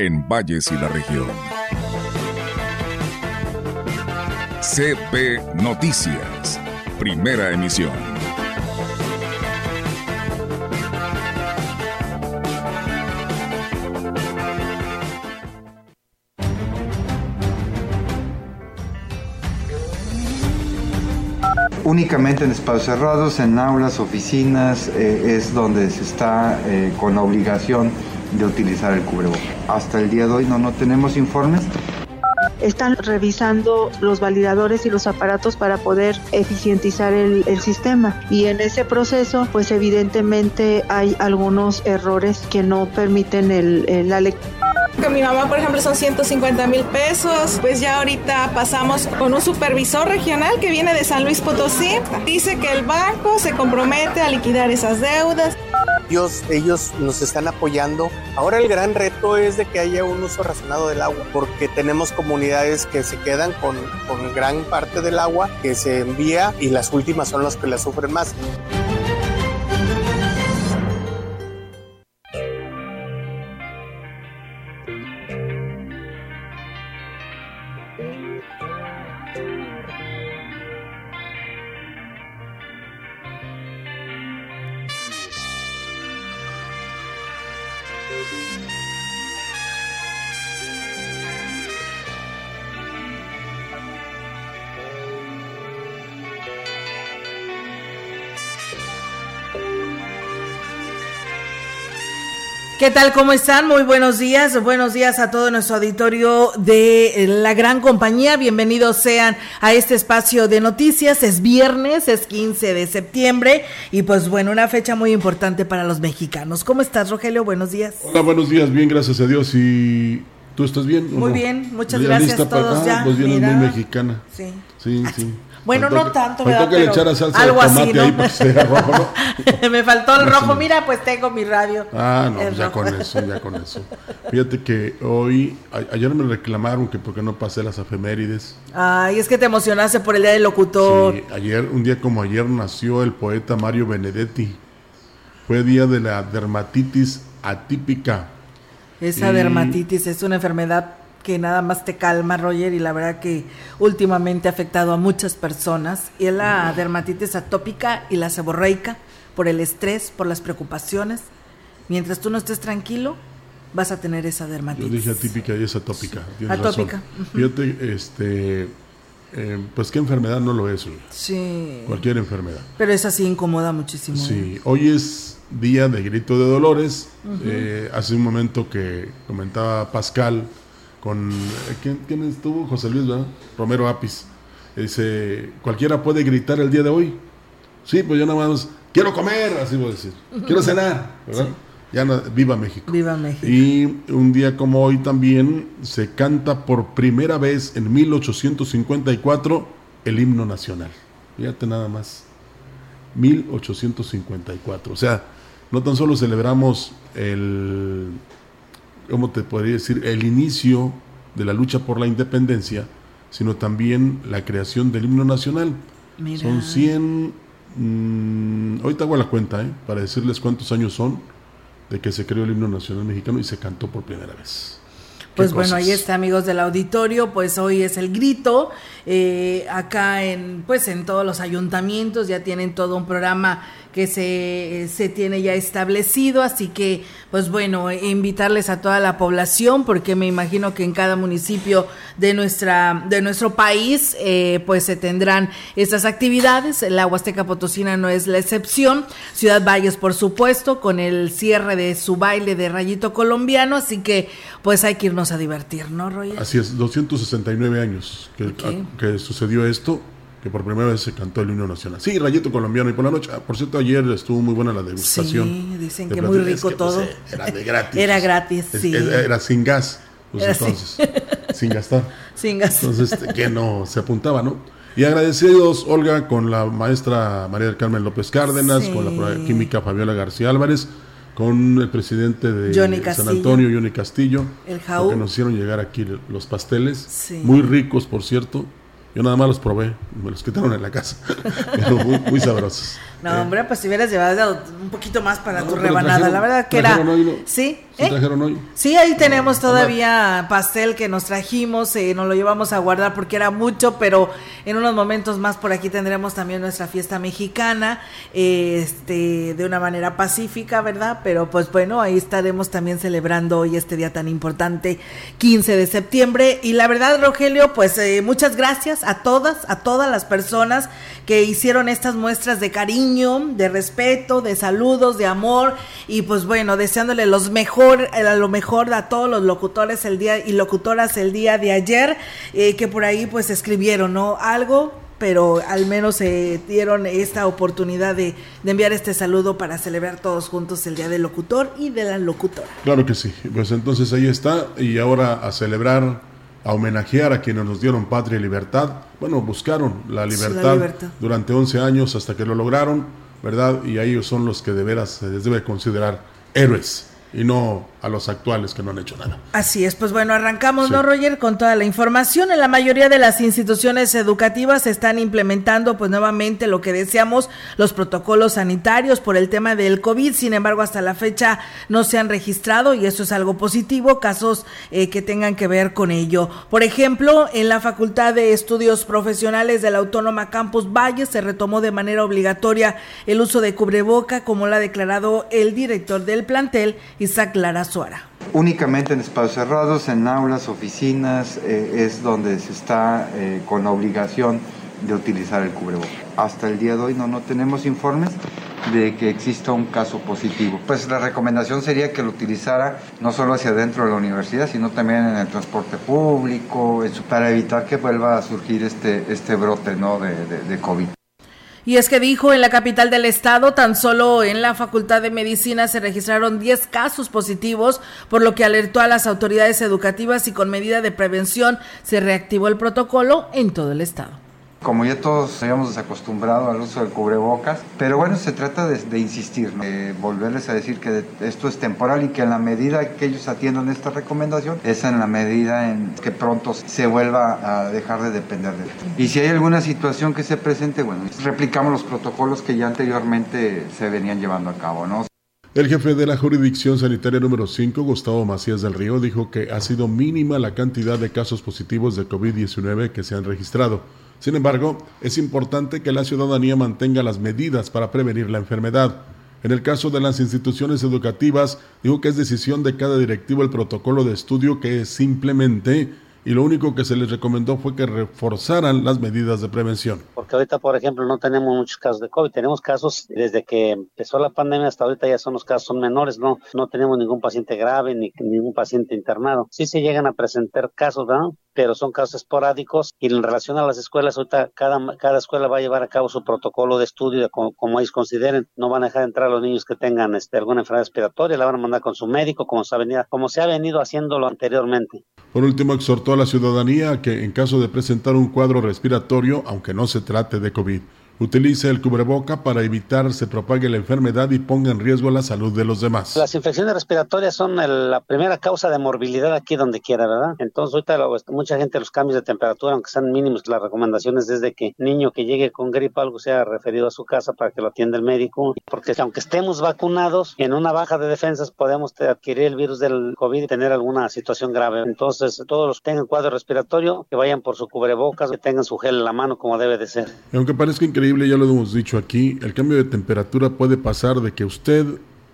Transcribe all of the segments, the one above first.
en Valles y la región. CP Noticias, primera emisión. únicamente en espacios cerrados, en aulas, oficinas, eh, es donde se está eh, con la obligación de utilizar el cubrebocas. Hasta el día de hoy no, no tenemos informes. Están revisando los validadores y los aparatos para poder eficientizar el, el sistema y en ese proceso pues evidentemente hay algunos errores que no permiten el, el, la lectura con mi mamá, por ejemplo, son 150 mil pesos. Pues ya ahorita pasamos con un supervisor regional que viene de San Luis Potosí. Dice que el banco se compromete a liquidar esas deudas. Ellos, ellos nos están apoyando. Ahora el gran reto es de que haya un uso razonado del agua, porque tenemos comunidades que se quedan con, con gran parte del agua que se envía y las últimas son las que la sufren más. ¿Qué tal? ¿Cómo están? Muy buenos días. Buenos días a todo nuestro auditorio de la gran compañía. Bienvenidos sean a este espacio de noticias. Es viernes, es 15 de septiembre y pues bueno, una fecha muy importante para los mexicanos. ¿Cómo estás, Rogelio? Buenos días. Hola, buenos días. Bien, gracias a Dios. ¿Y tú estás bien? Muy no? bien, muchas gracias a todos. Ya, pues vienes muy mexicana. Sí. Sí, sí. Bueno, no tanto, ¿verdad? que le echara salsa algo de así, ¿no? ahí para que sea rojo, ¿no? Me faltó el rojo. Mira, pues tengo mi radio. Ah, no, El ya rojo. con eso, ya con eso. Fíjate que hoy, a- ayer me reclamaron que porque no pasé las efemérides. Ay, es que te emocionaste por el día del locutor. Sí, ayer, un día como ayer, nació el poeta Mario Benedetti. Fue día de la dermatitis atípica. Esa Y- dermatitis es una enfermedad que nada más te calma, Roger, y la verdad que últimamente ha afectado a muchas personas. Y es la dermatitis atópica y la seborreica por el estrés, por las preocupaciones. Mientras tú no estés tranquilo, vas a tener esa Yo dermatitis. dije atípica y es atópica. tienes Atópica, razón. Fíjate, este, eh, pues qué enfermedad no lo es? Sí. cualquier enfermedad. Pero esa sí incomoda muchísimo. ¿eh? Sí, hoy es día de grito de dolores. Eh, hace un momento que comentaba Pascal con... eh, ¿Quién, quién estuvo? José Luis, ¿verdad? Romero Apis. Dice, cualquiera puede gritar el día de hoy. Sí, pues yo nada más, quiero comer, así voy a decir. Quiero cenar, ¿verdad? Ya no- viva México. Viva México. Y un día como hoy también se canta por primera vez en 1854 el himno nacional. Fíjate nada más. 1854. O sea, no tan solo celebramos el, ¿cómo te podría decir? El inicio de la lucha por la independencia, sino también la creación del himno nacional. Mira. Son 100, mm, ahorita hago la cuenta, ¿eh? para decirles cuántos años son de que se creó el himno nacional mexicano y se cantó por primera vez. Pues bueno, ahí está, amigos del auditorio, pues hoy es el grito, eh, acá en, pues en todos los ayuntamientos ya tienen todo un programa que se, se tiene ya establecido, así que, pues bueno, invitarles a toda la población, porque me imagino que en cada municipio de nuestra, de nuestro país, eh, pues se tendrán estas actividades, la Huasteca Potosina no es la excepción, Ciudad Valles, por supuesto, con el cierre de su baile de rayito colombiano, así que, pues hay que irnos a divertir, ¿no, Roger? Así es, 269 años que, Ok. a- que sucedió esto que por primera vez se cantó el himno nacional. Sí, Rayito Colombiano. Y por la noche, ah, por cierto, ayer estuvo muy buena la degustación. Sí, dicen que muy rico todo. era de gratis. era gratis, sí. Era, sin gas, pues entonces, sin gastar. Sin gas. Entonces, este, que no se apuntaba, ¿no? Y agradecidos, Olga, con la maestra María del Carmen López Cárdenas, con la química Fabiola García Álvarez, con el presidente de San Antonio, Johnny Castillo, el que nos hicieron llegar aquí los pasteles, muy ricos, por cierto. Yo nada más los probé, me los quitaron en la casa, pero muy sabrosos. No, eh. hombre, pues si hubieras llevado un poquito más para tu rebanada. la verdad que era. Sí, ¿Sí trajeron hoy? Sí, ahí tenemos todavía pastel que nos trajimos, eh, nos lo llevamos a guardar porque era mucho, pero en unos momentos más por aquí tendremos también nuestra fiesta mexicana, este, de una manera pacífica, ¿verdad? Pero pues bueno, ahí estaremos también celebrando hoy este día tan importante, 15 de septiembre. Y la verdad, Rogelio, pues eh, muchas gracias a todas, a todas las personas que hicieron estas muestras de cariño de respeto, de saludos, de amor y pues bueno, deseándole los mejor, a lo mejor a todos los locutores el día y locutoras el día de ayer eh, que por ahí pues escribieron, ¿no? Algo pero al menos se dieron esta oportunidad de, de, enviar este saludo para celebrar todos juntos el Día del Locutor y de la Locutora. Claro que sí, pues entonces ahí está y ahora a celebrar, a homenajear a quienes nos dieron patria y libertad bueno, buscaron la libertad, durante 11 años hasta que lo lograron, ¿verdad? Y a ellos son los que de veras se les debe considerar héroes y no a los actuales que no han hecho nada. Así es, pues bueno, arrancamos, ¿no, Roger? Con toda la información. En la mayoría de las instituciones educativas se están implementando, pues nuevamente lo que deseamos, los protocolos sanitarios por el tema del COVID. Sin embargo, hasta la fecha no se han registrado, y eso es algo positivo, casos eh, que tengan que ver con ello. Por ejemplo, en la Facultad de Estudios Profesionales de la Autónoma Campus Valle se retomó de manera obligatoria el uso de cubreboca, como lo ha declarado el director del plantel, Isaac Lara Únicamente en espacios cerrados, en aulas, oficinas, eh, es donde se está eh, con la obligación de utilizar el cubrebocas. Hasta el día de hoy no, no tenemos informes de que exista un caso positivo. Pues la recomendación sería que lo utilizara no solo hacia dentro de la universidad, sino también en el transporte público, para evitar que vuelva a surgir este, este brote ¿no? de COVID. Y es que dijo en la capital del estado, tan solo en la Facultad de Medicina se registraron 10 casos positivos, por lo que alertó a las autoridades educativas y con medida de prevención se reactivó el protocolo en todo el estado. Como ya todos habíamos desacostumbrado al uso del cubrebocas, pero bueno, se trata de, insistir, de volverles a decir que esto es temporal y que en la medida que ellos atiendan esta recomendación, es en la medida en que pronto se vuelva a dejar de depender de esto. Y si hay alguna situación que se presente, bueno, replicamos los protocolos que ya anteriormente se venían llevando a cabo, ¿no? El jefe de la jurisdicción sanitaria número 5, Gustavo Macías del Río, dijo que ha sido mínima la cantidad de casos positivos de COVID-19 que se han registrado sin embargo, es importante que la ciudadanía mantenga las medidas para prevenir la enfermedad. En el caso de las instituciones educativas, digo que es decisión de cada directivo el protocolo de estudio que es simplemente y lo único que se les recomendó fue que reforzaran las medidas de prevención. Porque ahorita, por ejemplo, no tenemos muchos casos de COVID, tenemos casos desde que empezó la pandemia hasta ahorita ya son los casos son menores, no no tenemos ningún paciente grave ni ningún paciente internado. Sí se llegan a presentar casos, ¿no? Pero son casos esporádicos y en relación a las escuelas, ahorita cada, escuela va a llevar a cabo su protocolo de estudio como, como ellos consideren. No van a dejar entrar a los niños que tengan este, alguna enfermedad respiratoria, la van a mandar con su médico, como se, ha venido, como se ha venido haciéndolo anteriormente. Por último, exhortó a la ciudadanía que en caso de presentar un cuadro respiratorio, aunque no se trate de COVID, Utilice el cubreboca para evitar se propague la enfermedad y ponga en riesgo la salud de los demás. Las infecciones respiratorias son la primera causa de morbilidad aquí donde quiera, ¿verdad? Entonces ahorita mucha gente los cambios de temperatura, aunque sean mínimos, las recomendaciones desde que niño que llegue con gripe algo sea referido a su casa para que lo atienda el médico, porque aunque estemos vacunados, en una baja de defensas podemos adquirir el virus del COVID y tener alguna situación grave. Entonces todos los que tengan cuadro respiratorio, que vayan por su cubrebocas, que tengan su gel en la mano como debe de ser. aunque parezca increíble, ya lo hemos dicho aquí, el cambio de temperatura puede pasar de que usted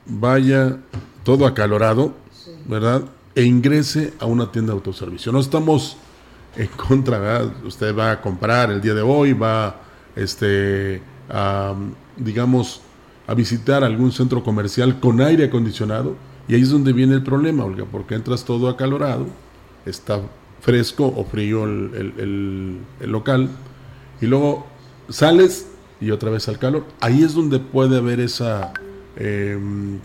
vaya todo acalorado, ¿verdad? E ingrese a una tienda de autoservicio. No estamos en contra, ¿verdad? Usted va a comprar el día de hoy, va, este, a, digamos, a visitar algún centro comercial con aire acondicionado y ahí es donde viene el problema, Olga, porque entras todo acalorado, está fresco o frío el, el local y luego sales y otra vez al calor. Ahí es donde puede haber esa, eh,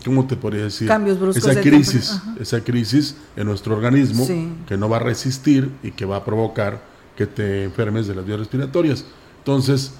¿cómo te podría decir? Cambios bruscos esa crisis, esa crisis en nuestro organismo Sí. que no va a resistir y que va a provocar que te enfermes de las vías respiratorias. Entonces,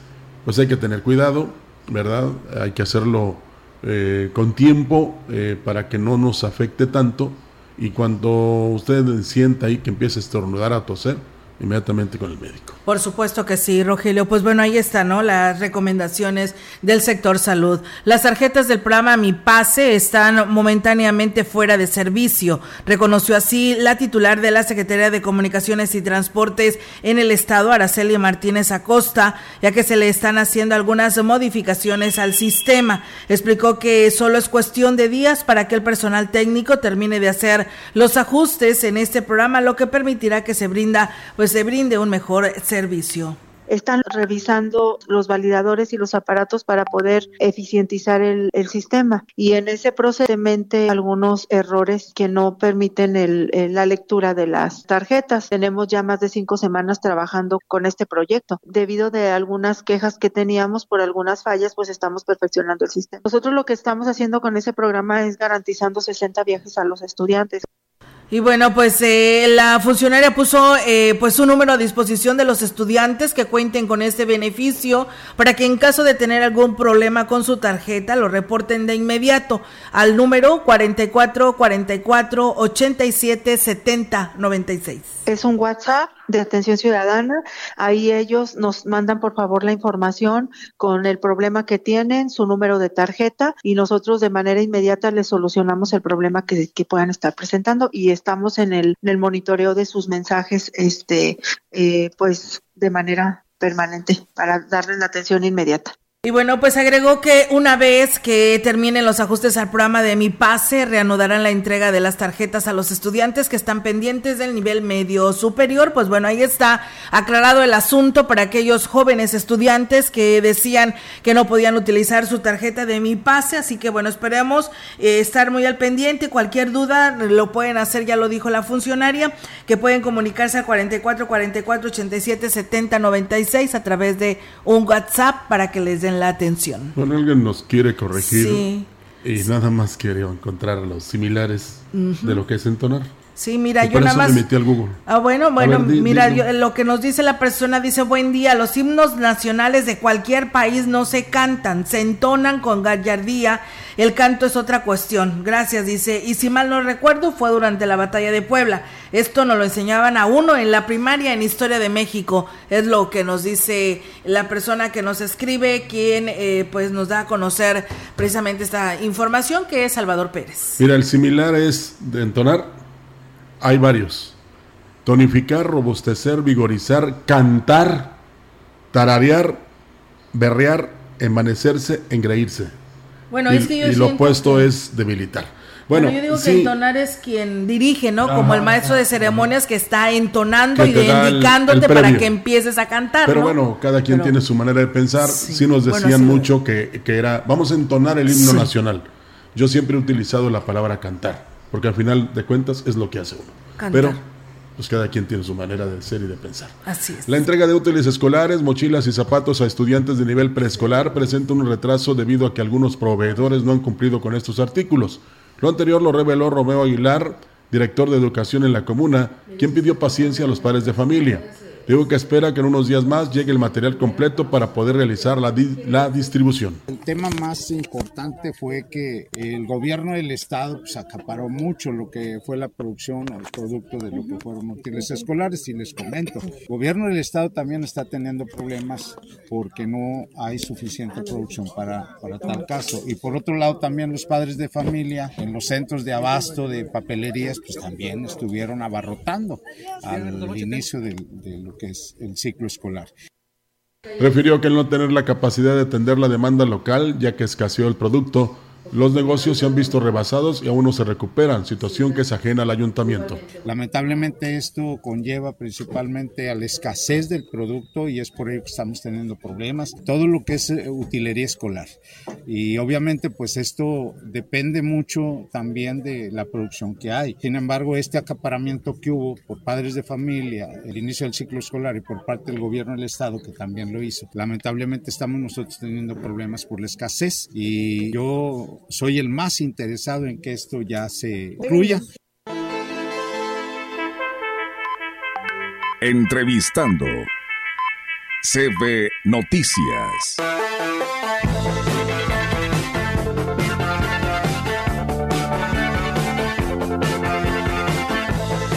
pues hay que tener cuidado, ¿verdad? Hay que hacerlo eh, con tiempo eh, para que no nos afecte tanto y cuando usted sienta ahí que empieza a estornudar, a toser, inmediatamente con el médico. Por supuesto que sí, Rogelio. Pues bueno, ahí está, ¿no? Las recomendaciones del sector salud. Las tarjetas del programa Mi Pase están momentáneamente fuera de servicio. Reconoció así la titular de la Secretaría de Comunicaciones y Transportes en el Estado, Araceli Martínez Acosta, ya que se le están haciendo algunas modificaciones al sistema. Explicó que solo es cuestión de días para que el personal técnico termine de hacer los ajustes en este programa, lo que permitirá que se brinda, pues se brinde un mejor servicio. Están revisando los validadores y los aparatos para poder eficientizar el, sistema y en ese proceso algunos errores que no permiten la lectura de las tarjetas. Tenemos ya más de cinco semanas trabajando con este proyecto. Debido de algunas quejas que teníamos por algunas fallas, pues estamos perfeccionando el sistema. Nosotros lo que estamos haciendo con ese programa es garantizando 60 viajes a los estudiantes. Y bueno, pues eh, la funcionaria puso eh, pues un número a disposición de los estudiantes que cuenten con este beneficio para que en caso de tener algún problema con su tarjeta lo reporten de inmediato al número 44 44 87 70 96. Es un WhatsApp de atención ciudadana. Ahí ellos nos mandan por favor la información con el problema que tienen, su número de tarjeta y nosotros de manera inmediata les solucionamos el problema que, que puedan estar presentando y estamos en el, en el monitoreo de sus mensajes, este, eh, pues de manera permanente para darles la atención inmediata. Y bueno, pues agregó que una vez que terminen los ajustes al programa de Mi Pase, reanudarán la entrega de las tarjetas a los estudiantes que están pendientes del nivel medio superior. Pues bueno, ahí está aclarado el asunto para aquellos jóvenes estudiantes que decían que no podían utilizar su tarjeta de Mi Pase. Así que bueno, esperemos eh, estar muy al pendiente. Cualquier duda lo pueden hacer, ya lo dijo la funcionaria, que pueden comunicarse al 44 44 87 70 96 a través de un WhatsApp para que les den la atención. Bueno, alguien nos quiere corregir Sí. y nada más quiere encontrar los similares de lo que es entonar. Sí, mira, yo nada más. me metí al Google. Ah, bueno, bueno, ver, di- mira, yo- lo que nos dice la persona dice, buen día, los himnos nacionales de cualquier país no se cantan, se entonan con gallardía, el canto es otra cuestión. Gracias, dice, y si mal no recuerdo, fue durante la batalla de Puebla. Esto nos lo enseñaban a uno en la primaria en Historia de México, es lo que nos dice la persona que nos escribe, quien eh, pues nos da a conocer precisamente esta información, que es Salvador Pérez. Mira, el similar es de entonar. Hay varios. Tonificar, robustecer, vigorizar, cantar, tararear, berrear, envanecerse, engreírse. Bueno, y, es que yo y lo opuesto que- es debilitar. Bueno, Bueno, yo digo que sí, entonar es quien dirige, ¿no? Como el maestro de ceremonias que está entonando Que y indicándote el para que empieces a cantar. pero ¿no? bueno, cada quien Pero- tiene su manera de pensar. Sí. Sí, nos decían mucho que, que era, vamos a entonar el himno Sí. nacional. Yo siempre he utilizado la palabra cantar, porque al final de cuentas es lo que hace uno. Cantar. Pero, pues cada quien tiene su manera de ser y de pensar. Así es. La entrega de útiles escolares, mochilas y zapatos a estudiantes de nivel preescolar presenta un retraso debido a que algunos proveedores no han cumplido con estos artículos. Lo anterior lo reveló Romeo Aguilar, director de educación en la comuna, quien pidió paciencia a los padres de familia. Digo que espera que en unos días más llegue el material completo para poder realizar la, di- la distribución. El tema más importante fue que el gobierno del estado pues, acaparó mucho lo que fue la producción o el producto de lo que fueron útiles escolares y les comento, el gobierno del estado también está teniendo problemas porque no hay suficiente producción para, para tal caso. Y por otro lado también los padres de familia en los centros de abasto de papelerías pues también estuvieron abarrotando al inicio del- de lo es el ciclo escolar. Refirió que el no tener la capacidad de atender la demanda local, ya que escaseó el producto, Los negocios se han visto rebasados y aún no se recuperan, situación que es ajena al ayuntamiento. Lamentablemente esto conlleva principalmente a la escasez del producto y es por ello que estamos teniendo problemas. Todo lo que es eh, utilería escolar. Y obviamente pues esto depende mucho también de la producción que hay. Sin embargo, este acaparamiento que hubo por padres de familia, el inicio del ciclo escolar y por parte del gobierno del estado que también lo hizo, lamentablemente estamos nosotros teniendo problemas por la escasez y yo soy el más interesado en que esto ya se incluya. Entrevistando CB Noticias.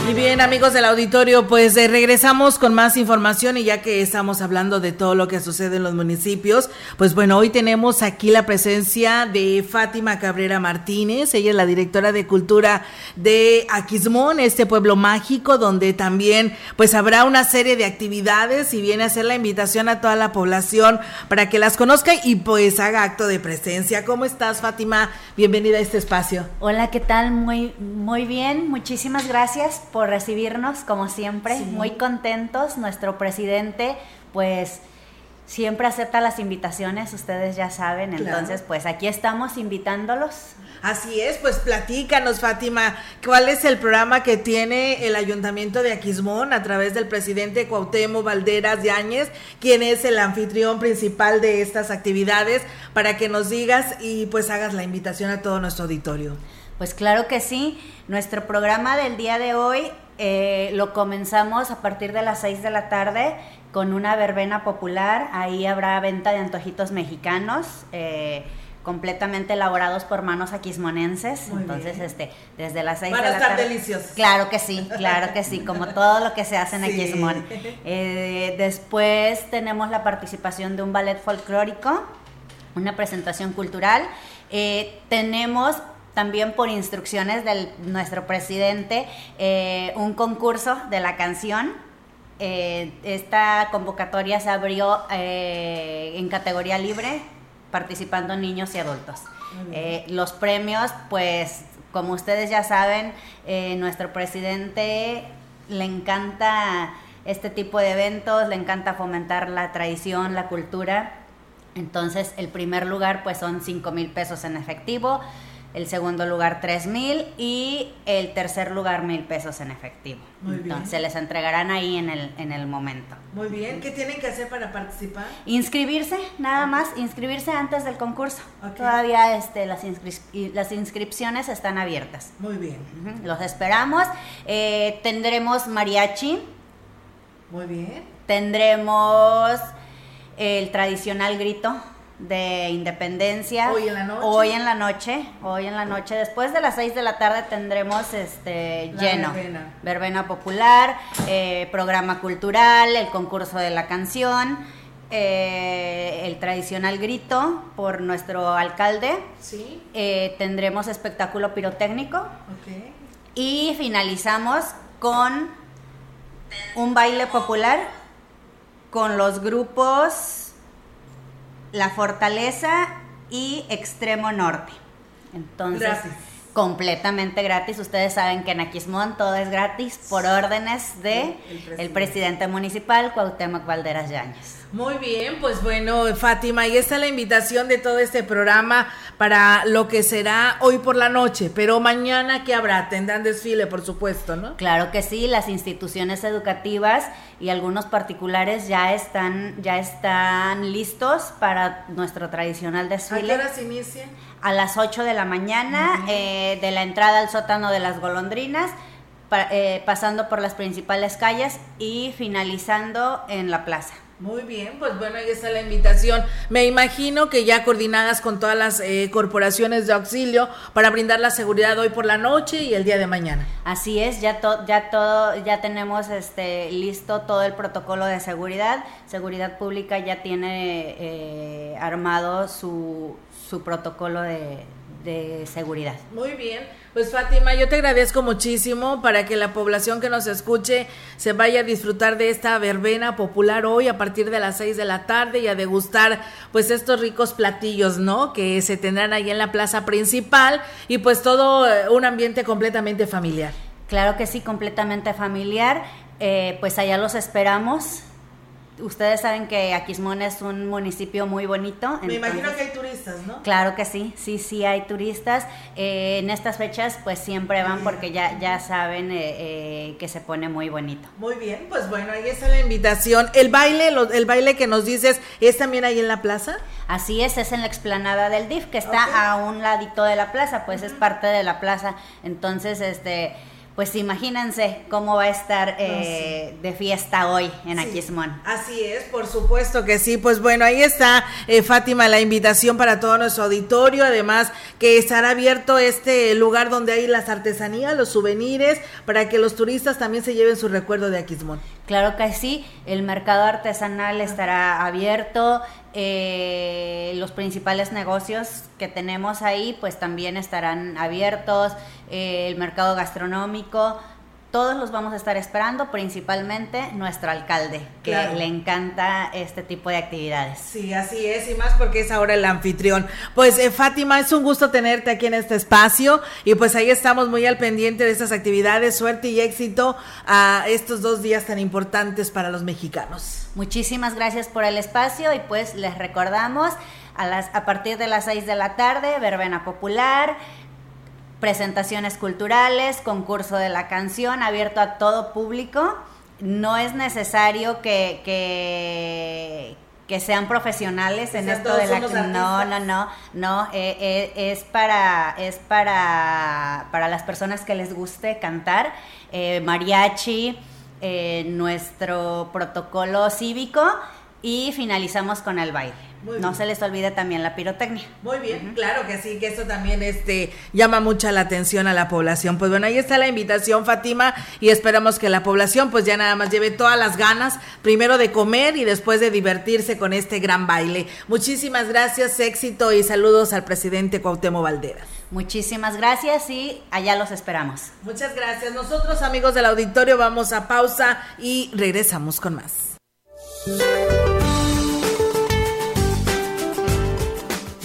Y bien, amigos del auditorio, pues eh, regresamos con más información y ya que estamos hablando de todo lo que sucede en los municipios, pues bueno, hoy tenemos aquí la presencia de Fátima Cabrera Martínez, ella es la directora de cultura de Aquismón, este pueblo mágico, donde también pues habrá una serie de actividades y viene a hacer la invitación a toda la población para que las conozca y pues haga acto de presencia. ¿Cómo estás, Fátima? Bienvenida a este espacio. Hola, ¿qué tal? Muy, muy bien, muchísimas gracias por recibirnos, como siempre, muy contentos. Nuestro presidente, pues, siempre acepta las invitaciones, ustedes ya saben, entonces, pues, aquí estamos invitándolos. Así es, pues platícanos, Fátima, ¿cuál es el programa que tiene el Ayuntamiento de Aquismón a través del presidente Cuauhtémoc Valderas Yáñez, quien es el anfitrión principal de estas actividades, para que nos digas y pues hagas la invitación a todo nuestro auditorio? Pues claro que sí. Nuestro programa del día de hoy eh, lo comenzamos a partir de las 6 de la tarde con una verbena popular. Ahí habrá venta de antojitos mexicanos. Eh, completamente elaborados por manos aquismonenses. Entonces, este, desde las 6 de la estar deliciosos. Claro que sí, claro que sí, como todo lo que se hace en Aquismón. Eh, después tenemos la participación de un ballet folclórico, una presentación cultural. tenemos también por instrucciones de nuestro presidente, eh, un concurso de la canción. Eh, esta convocatoria se abrió eh, en categoría libre, participando niños y adultos. los premios, pues, como ustedes ya saben, nuestro presidente le encanta este tipo de eventos, le encanta fomentar la tradición, la cultura. Entonces, el primer lugar, pues, son 5 mil pesos en efectivo el segundo lugar 3 mil y el tercer lugar mil pesos en efectivo. Muy Entonces se les entregarán ahí en el, en el momento. Muy bien, ¿qué tienen que hacer para participar? Inscribirse, nada más, inscribirse antes del concurso. Todavía este, las, las inscripciones están abiertas. Muy bien. Los esperamos. Eh, tendremos mariachi. Muy bien. Tendremos el tradicional grito de independencia. Hoy en la noche. Hoy en la noche. Hoy en la noche. Después de las 6 de la tarde tendremos este lleno. Verbena. popular, eh, programa cultural, el concurso de la canción, eh, el tradicional grito por nuestro alcalde. Sí. Eh, tendremos espectáculo pirotécnico. Y finalizamos con un baile popular con los grupos la Fortaleza y Extremo Norte. Entonces, completamente gratis. Ustedes saben que en Aquismón todo es gratis por órdenes de el presidente, municipal Cuauhtémoc Valderas Yáñez. Muy bien, pues bueno, Fátima, y esta es la invitación de todo este programa para lo que será hoy por la noche, pero mañana ¿qué habrá? Tendrán desfile, por supuesto, ¿no? Claro que sí, las instituciones educativas y algunos particulares ya están ya están listos para nuestro tradicional desfile. ¿A qué hora se inicia? A las 8 de la mañana, eh, de la entrada al sótano de las golondrinas, eh, pasando por las principales calles y finalizando en la plaza. Muy bien, pues bueno, ahí está la invitación. Me imagino que ya coordinadas con todas las eh, corporaciones de auxilio para brindar la seguridad hoy por la noche y el día de mañana. Así es, ya, ya todo, ya tenemos este listo todo el protocolo de seguridad. Seguridad Pública ya tiene eh, armado su, su protocolo de, de seguridad. Muy bien, pues Fátima, yo te agradezco muchísimo para que la población que nos escuche se vaya a disfrutar de esta verbena popular hoy a partir de las 6 de la tarde y a degustar pues estos ricos platillos, ¿no? Que se tendrán ahí en la plaza principal y pues todo eh, un ambiente completamente familiar. Claro que sí, completamente familiar. Eh, pues allá los esperamos ustedes saben que Aquismón es un municipio muy bonito. Me imagino que hay turistas, ¿no? Claro que sí, sí, sí hay turistas. Eh, en estas fechas pues siempre van porque ya, ya saben eh, eh, que se pone muy bonito. Muy bien, pues bueno, ahí está la invitación. El baile, el baile que nos dices, ¿es también ahí en la plaza? Así es, es en la explanada del DIF, que está a un ladito de la plaza, pues es parte de la plaza. Entonces, este pues imagínense cómo va a estar eh, de fiesta hoy en Aquismón. Así es, por supuesto que sí. Pues bueno, ahí está, eh, Fátima, la invitación para todo nuestro auditorio. Además, que estará abierto este lugar donde hay las artesanías, los souvenirs, para que los turistas también se lleven su recuerdo de Aquismón. Claro que sí, el mercado artesanal estará abierto, eh, los principales negocios que tenemos ahí pues también estarán abiertos, eh, el mercado gastronómico, todos los vamos a estar esperando, principalmente nuestro alcalde, que le encanta este tipo de actividades. Sí, así es, y más porque es ahora el anfitrión. Pues eh, Fátima, es un gusto tenerte aquí en este espacio y pues ahí estamos muy al pendiente de estas actividades, suerte y éxito a estos dos días tan importantes para los mexicanos. Muchísimas gracias por el espacio y pues les recordamos a, las, a partir de las 6 de la tarde, verbena popular presentaciones culturales, concurso de la canción abierto a todo público. No es necesario que, que, sean profesionales en esto de la no no no no eh, eh, es para es para para las personas que les guste cantar. Eh, mariachi nuestro protocolo cívico y finalizamos con el baile no se les olvide también la pirotecnia. Muy bien, claro que sí, que eso también este, llama mucha la atención a la población. Pues bueno, ahí está la invitación, Fátima, y esperamos que la población pues ya nada más lleve todas las ganas, primero de comer y después de divertirse con este gran baile. Muchísimas gracias, éxito y saludos al presidente Cuauhtémoc Valderas. Muchísimas gracias y allá los esperamos. Muchas gracias. Nosotros, amigos del auditorio, vamos a pausa y regresamos con más.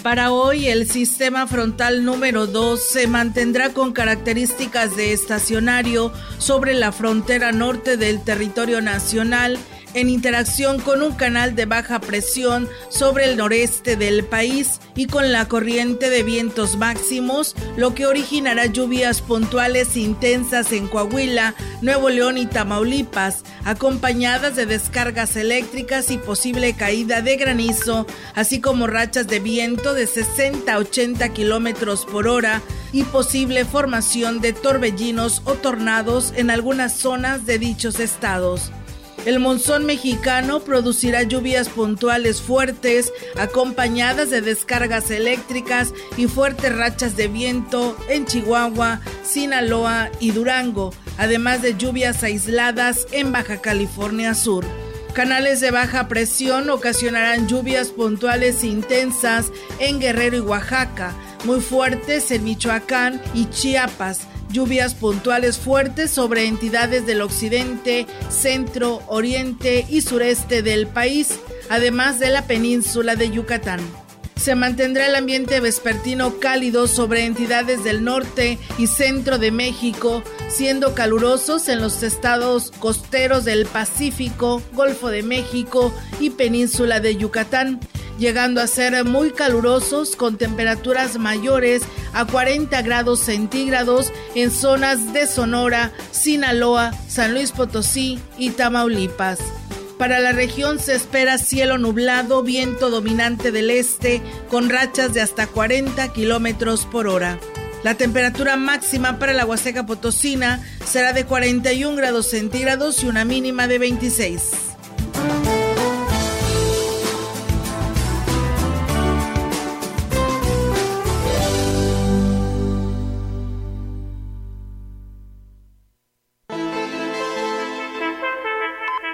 Para hoy el sistema frontal número 2 se mantendrá con características de estacionario sobre la frontera norte del territorio nacional en interacción con un canal de baja presión sobre el noreste del país y con la corriente de vientos máximos, lo que originará lluvias puntuales intensas en Coahuila, Nuevo León y Tamaulipas, acompañadas de descargas eléctricas y posible caída de granizo, así como rachas de viento de 60 a 80 kilómetros por hora y posible formación de torbellinos o tornados en algunas zonas de dichos estados. El monzón mexicano producirá lluvias puntuales fuertes, acompañadas de descargas eléctricas y fuertes rachas de viento en Chihuahua, Sinaloa y Durango, además de lluvias aisladas en Baja California Sur. Canales de baja presión ocasionarán lluvias puntuales intensas en Guerrero y Oaxaca, muy fuertes en Michoacán y Chiapas, lluvias puntuales fuertes sobre entidades del occidente, centro, oriente y sureste del país, además de la península de Yucatán. Se mantendrá el ambiente vespertino cálido sobre entidades del norte y centro de México, siendo calurosos en los estados costeros del Pacífico, Golfo de México y península de Yucatán llegando a ser muy calurosos con temperaturas mayores a 40 grados centígrados en zonas de Sonora, Sinaloa, San Luis Potosí y Tamaulipas. Para la región se espera cielo nublado, viento dominante del este, con rachas de hasta 40 kilómetros por hora. La temperatura máxima para la Huasteca Potosina será de 41 grados centígrados y una mínima de 26.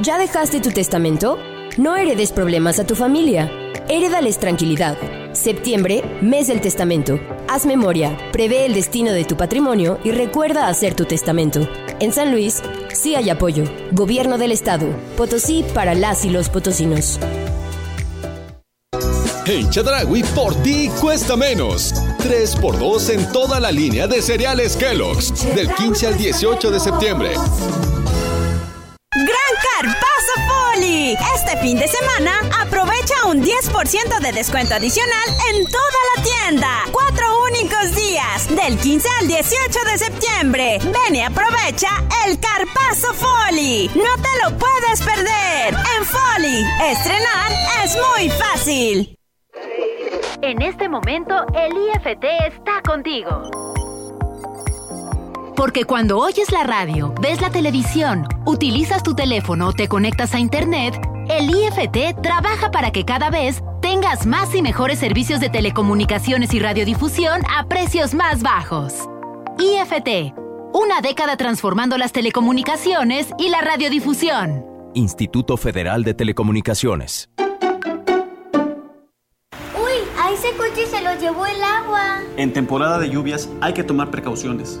ya dejaste tu testamento? No heredes problemas a tu familia. Heredales tranquilidad. Septiembre, mes del testamento. Haz memoria, prevé el destino de tu patrimonio y recuerda hacer tu testamento. En San Luis, sí hay apoyo. Gobierno del Estado. Potosí para las y los potosinos. En Chedragui, por ti cuesta menos. 3x2 en toda la línea de cereales Kellogg's. Del 15 al 18 de septiembre. Este fin de semana aprovecha un 10% de descuento adicional en toda la tienda. Cuatro únicos días, del 15 al 18 de septiembre. Ven y aprovecha el Carpazo Foli. No te lo puedes perder. En Foli, estrenar es muy fácil. En este momento, el IFT está contigo. Porque cuando oyes la radio, ves la televisión, utilizas tu teléfono o te conectas a Internet, el IFT trabaja para que cada vez tengas más y mejores servicios de telecomunicaciones y radiodifusión a precios más bajos. IFT, una década transformando las telecomunicaciones y la radiodifusión. Instituto Federal de Telecomunicaciones. Uy, a ese coche se lo llevó el agua. En temporada de lluvias hay que tomar precauciones.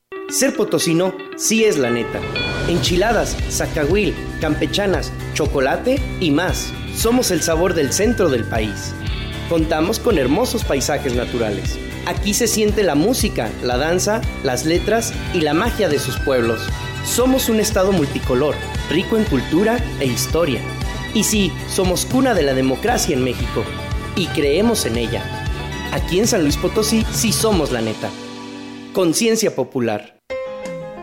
Ser potosino sí es la neta. Enchiladas, zacahuil, campechanas, chocolate y más. Somos el sabor del centro del país. Contamos con hermosos paisajes naturales. Aquí se siente la música, la danza, las letras y la magia de sus pueblos. Somos un estado multicolor, rico en cultura e historia. Y sí, somos cuna de la democracia en México. Y creemos en ella. Aquí en San Luis Potosí sí somos la neta. Conciencia popular.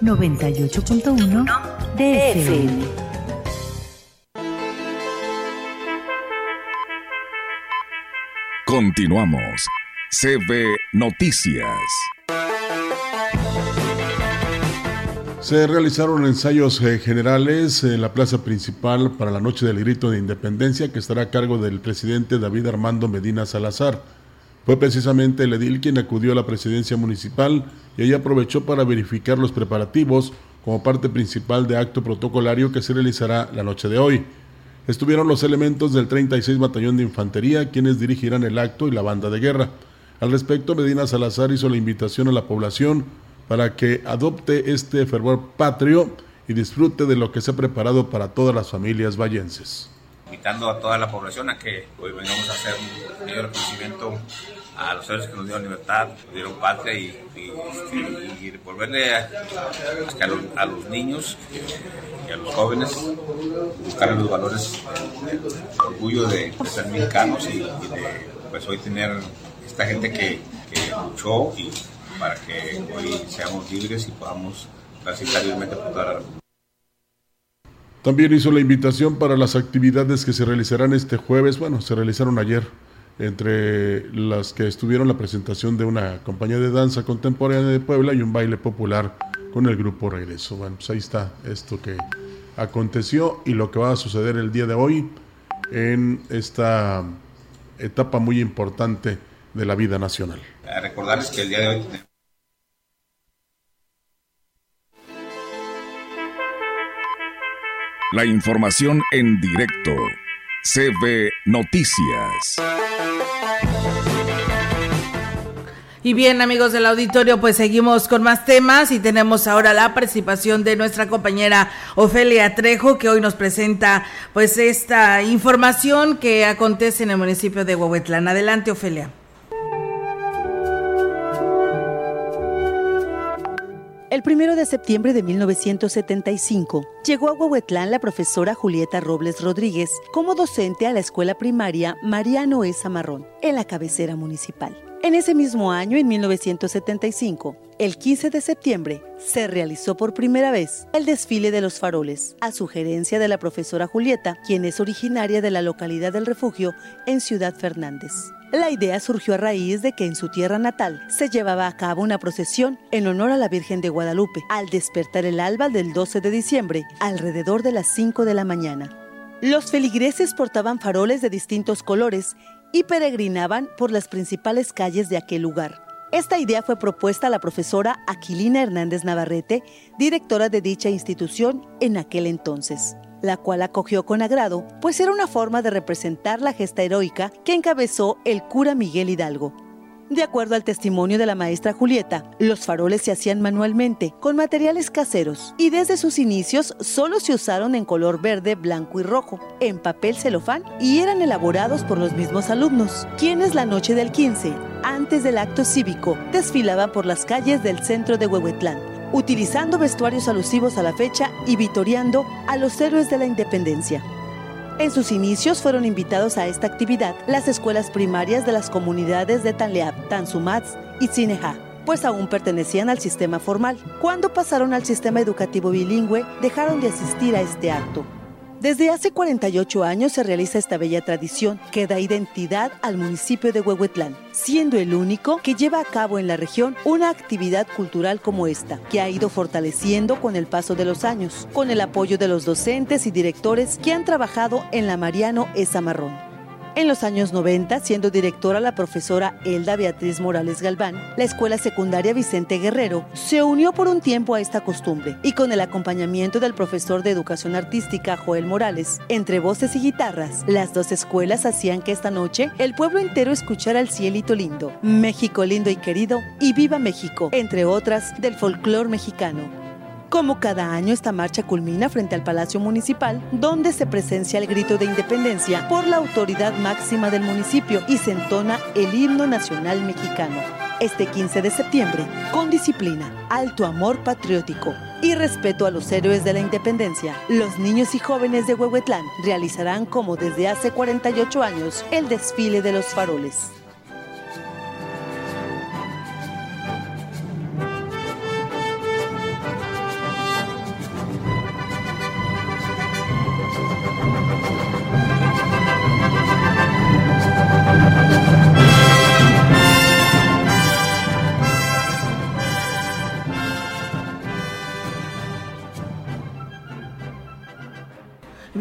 98.1 DFM. Continuamos. CB Noticias. Se realizaron ensayos eh, generales en la plaza principal para la Noche del Grito de Independencia que estará a cargo del presidente David Armando Medina Salazar. Fue precisamente el edil quien acudió a la presidencia municipal y ahí aprovechó para verificar los preparativos como parte principal de acto protocolario que se realizará la noche de hoy. Estuvieron los elementos del 36 Batallón de Infantería quienes dirigirán el acto y la banda de guerra. Al respecto, Medina Salazar hizo la invitación a la población para que adopte este fervor patrio y disfrute de lo que se ha preparado para todas las familias vallenses. Invitando a toda la población a que hoy vengamos a hacer un reconocimiento a los héroes que nos dieron libertad, nos dieron patria y, y, este, y devolverle a, a, los, a, los, niños y a los jóvenes, buscar los valores, el orgullo de, de ser mexicanos y, y, de pues hoy tener esta gente que, que luchó y para que hoy seamos libres y podamos transitar libremente por toda la. También hizo la invitación para las actividades que se realizarán este jueves, bueno, se realizaron ayer, entre las que estuvieron la presentación de una compañía de danza contemporánea de Puebla y un baile popular con el grupo Regreso. Bueno, pues ahí está esto que aconteció y lo que va a suceder el día de hoy en esta etapa muy importante de la vida nacional. Recordarles que el día de hoy La información en directo. CB Noticias. Y bien, amigos del auditorio, pues seguimos con más temas y tenemos ahora la participación de nuestra compañera Ofelia Trejo, que hoy nos presenta pues esta información que acontece en el municipio de Huehuetlán. Adelante, Ofelia. El primero de septiembre de 1975 llegó a Huehuetlán la profesora Julieta Robles Rodríguez como docente a la escuela primaria Mariano E. Marrón, en la cabecera municipal. En ese mismo año, en 1975, el 15 de septiembre, se realizó por primera vez el desfile de los faroles, a sugerencia de la profesora Julieta, quien es originaria de la localidad del refugio en Ciudad Fernández. La idea surgió a raíz de que en su tierra natal se llevaba a cabo una procesión en honor a la Virgen de Guadalupe al despertar el alba del 12 de diciembre alrededor de las 5 de la mañana. Los feligreses portaban faroles de distintos colores y peregrinaban por las principales calles de aquel lugar. Esta idea fue propuesta a la profesora Aquilina Hernández Navarrete, directora de dicha institución en aquel entonces, la cual acogió con agrado, pues era una forma de representar la gesta heroica que encabezó el cura Miguel Hidalgo, de acuerdo al testimonio de la maestra Julieta, los faroles se hacían manualmente, con materiales caseros, y desde sus inicios solo se usaron en color verde, blanco y rojo, en papel celofán, y eran elaborados por los mismos alumnos, quienes la noche del 15, antes del acto cívico, desfilaban por las calles del centro de Huehuetlán, utilizando vestuarios alusivos a la fecha y vitoreando a los héroes de la independencia. En sus inicios fueron invitados a esta actividad las escuelas primarias de las comunidades de Tanleab, Tanzumats y Cineja, pues aún pertenecían al sistema formal. Cuando pasaron al sistema educativo bilingüe, dejaron de asistir a este acto. Desde hace 48 años se realiza esta bella tradición que da identidad al municipio de Huehuetlán, siendo el único que lleva a cabo en la región una actividad cultural como esta, que ha ido fortaleciendo con el paso de los años, con el apoyo de los docentes y directores que han trabajado en la Mariano Esa Marrón. En los años 90, siendo directora la profesora Elda Beatriz Morales Galván, la escuela secundaria Vicente Guerrero se unió por un tiempo a esta costumbre y con el acompañamiento del profesor de educación artística Joel Morales, entre voces y guitarras, las dos escuelas hacían que esta noche el pueblo entero escuchara el cielito lindo, México lindo y querido y Viva México, entre otras del folclor mexicano. Como cada año, esta marcha culmina frente al Palacio Municipal, donde se presencia el grito de independencia por la autoridad máxima del municipio y se entona el himno nacional mexicano. Este 15 de septiembre, con disciplina, alto amor patriótico y respeto a los héroes de la independencia, los niños y jóvenes de Huehuetlán realizarán como desde hace 48 años el desfile de los faroles.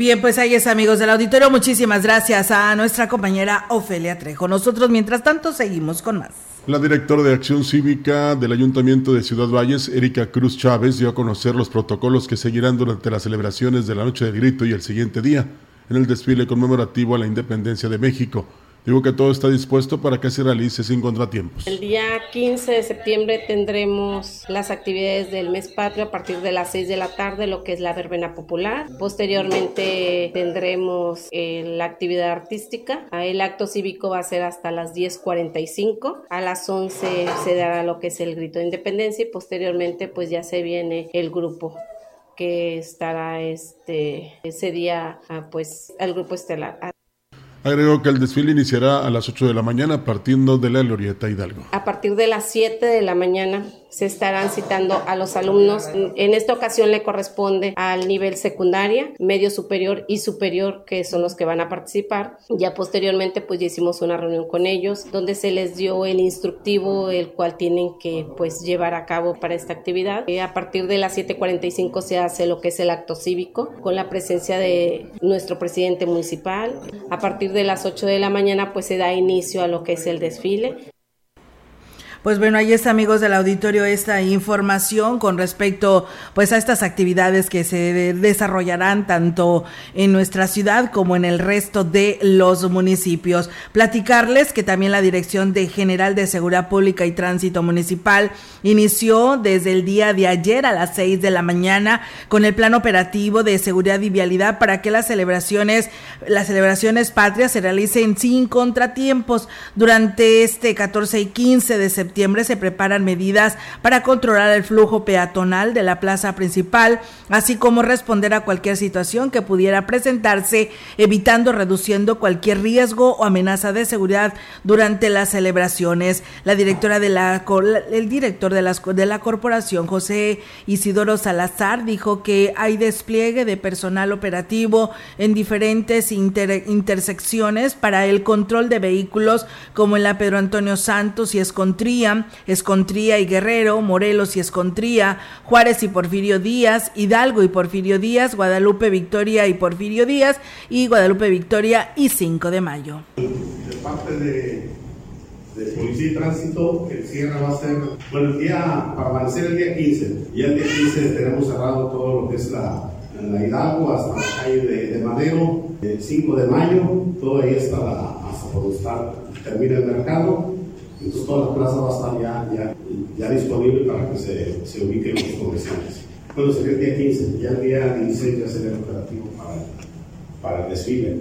Bien, pues ahí es amigos del auditorio. Muchísimas gracias a nuestra compañera Ofelia Trejo. Nosotros, mientras tanto, seguimos con más. La directora de Acción Cívica del Ayuntamiento de Ciudad Valles, Erika Cruz Chávez, dio a conocer los protocolos que seguirán durante las celebraciones de la Noche del Grito y el siguiente día en el desfile conmemorativo a la independencia de México. Digo que todo está dispuesto para que se realice sin contratiempos. El día 15 de septiembre tendremos las actividades del mes patrio a partir de las 6 de la tarde, lo que es la verbena popular. Posteriormente tendremos eh, la actividad artística. El acto cívico va a ser hasta las 10.45. A las 11 se dará lo que es el grito de independencia y posteriormente pues ya se viene el grupo que estará este ese día ah, pues el grupo estelar. Agregó que el desfile iniciará a las 8 de la mañana partiendo de la Glorieta Hidalgo. A partir de las 7 de la mañana se estarán citando a los alumnos. En esta ocasión le corresponde al nivel secundaria, medio superior y superior, que son los que van a participar. Ya posteriormente pues hicimos una reunión con ellos donde se les dio el instructivo el cual tienen que pues llevar a cabo para esta actividad. Eh, a partir de las 7.45 se hace lo que es el acto cívico con la presencia de nuestro presidente municipal. A partir de las 8 de la mañana pues se da inicio a lo que es el desfile. Pues bueno, ahí está amigos del auditorio esta información con respecto pues a estas actividades que se desarrollarán tanto en nuestra ciudad como en el resto de los municipios. Platicarles que también la Dirección de General de Seguridad Pública y Tránsito Municipal inició desde el día de ayer a las 6 de la mañana con el plan operativo de seguridad y vialidad para que las celebraciones las celebraciones patrias se realicen sin contratiempos durante este 14 y 15 de septiembre se preparan medidas para controlar el flujo peatonal de la plaza principal, así como responder a cualquier situación que pudiera presentarse, evitando reduciendo cualquier riesgo o amenaza de seguridad durante las celebraciones. La directora de la director de, las, de la corporación, José Isidoro Salazar, dijo que hay despliegue de personal operativo en diferentes intersecciones para el control de vehículos como en la Pedro Antonio Santos y Escontría Escontría y Guerrero, Morelos y Escontría, Juárez y Porfirio Díaz, Hidalgo y Porfirio Díaz, Guadalupe Victoria y Porfirio Díaz y Guadalupe Victoria y 5 de mayo. De parte de, Policía y Tránsito, el cierre va a ser, bueno, el día, para amanecer el día 15, y el día 15 tenemos cerrado todo lo que es la, la Hidalgo hasta la calle de, Madero, el 5 de mayo, todo ahí está hasta por estar, termina el mercado, entonces toda la plaza va a estar ya, ya, disponible para que se, se ubiquen los comerciantes. Bueno, sería el día 15, ya el día 16 ya sería operativo para, para el desfile.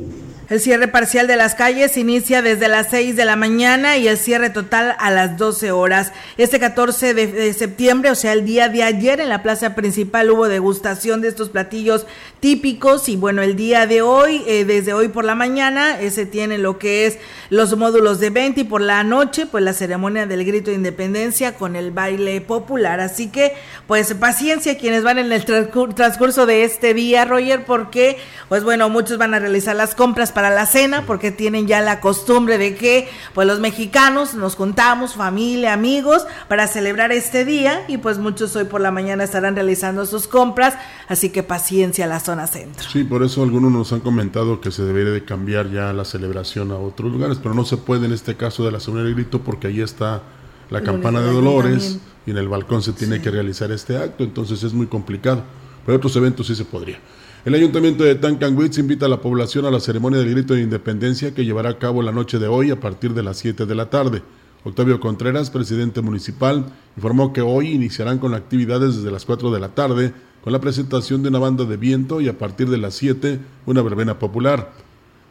El cierre parcial de las calles inicia desde las 6 de la mañana y el cierre total a las 12 horas. Este 14 de, septiembre, o sea, el día de ayer en la plaza principal hubo degustación de estos platillos típicos y bueno, el día de hoy, eh, desde hoy por la mañana, se tiene lo que es los módulos de 20 y por la noche, pues la ceremonia del grito de independencia con el baile popular. Así que, pues paciencia quienes van en el transcurso de este día, Roger, porque, pues bueno, muchos van a realizar las compras para la cena, porque tienen ya la costumbre de que pues los mexicanos nos juntamos, familia, amigos, para celebrar este día y pues muchos hoy por la mañana estarán realizando sus compras, así que paciencia a la zona centro. Sí, por eso algunos nos han comentado que se debería de cambiar ya la celebración a otros lugares, pero no se puede en este caso de la Semana del Grito porque ahí está la campana de Dolores y en el balcón se tiene que realizar este acto, entonces es muy complicado. Pero otros eventos sí se podría. El Ayuntamiento de Tancanwitz invita a la población a la ceremonia del grito de independencia que llevará a cabo la noche de hoy a partir de las 7 de la tarde. Octavio Contreras, presidente municipal, informó que hoy iniciarán con actividades desde las 4 de la tarde con la presentación de una banda de viento y a partir de las 7 una verbena popular.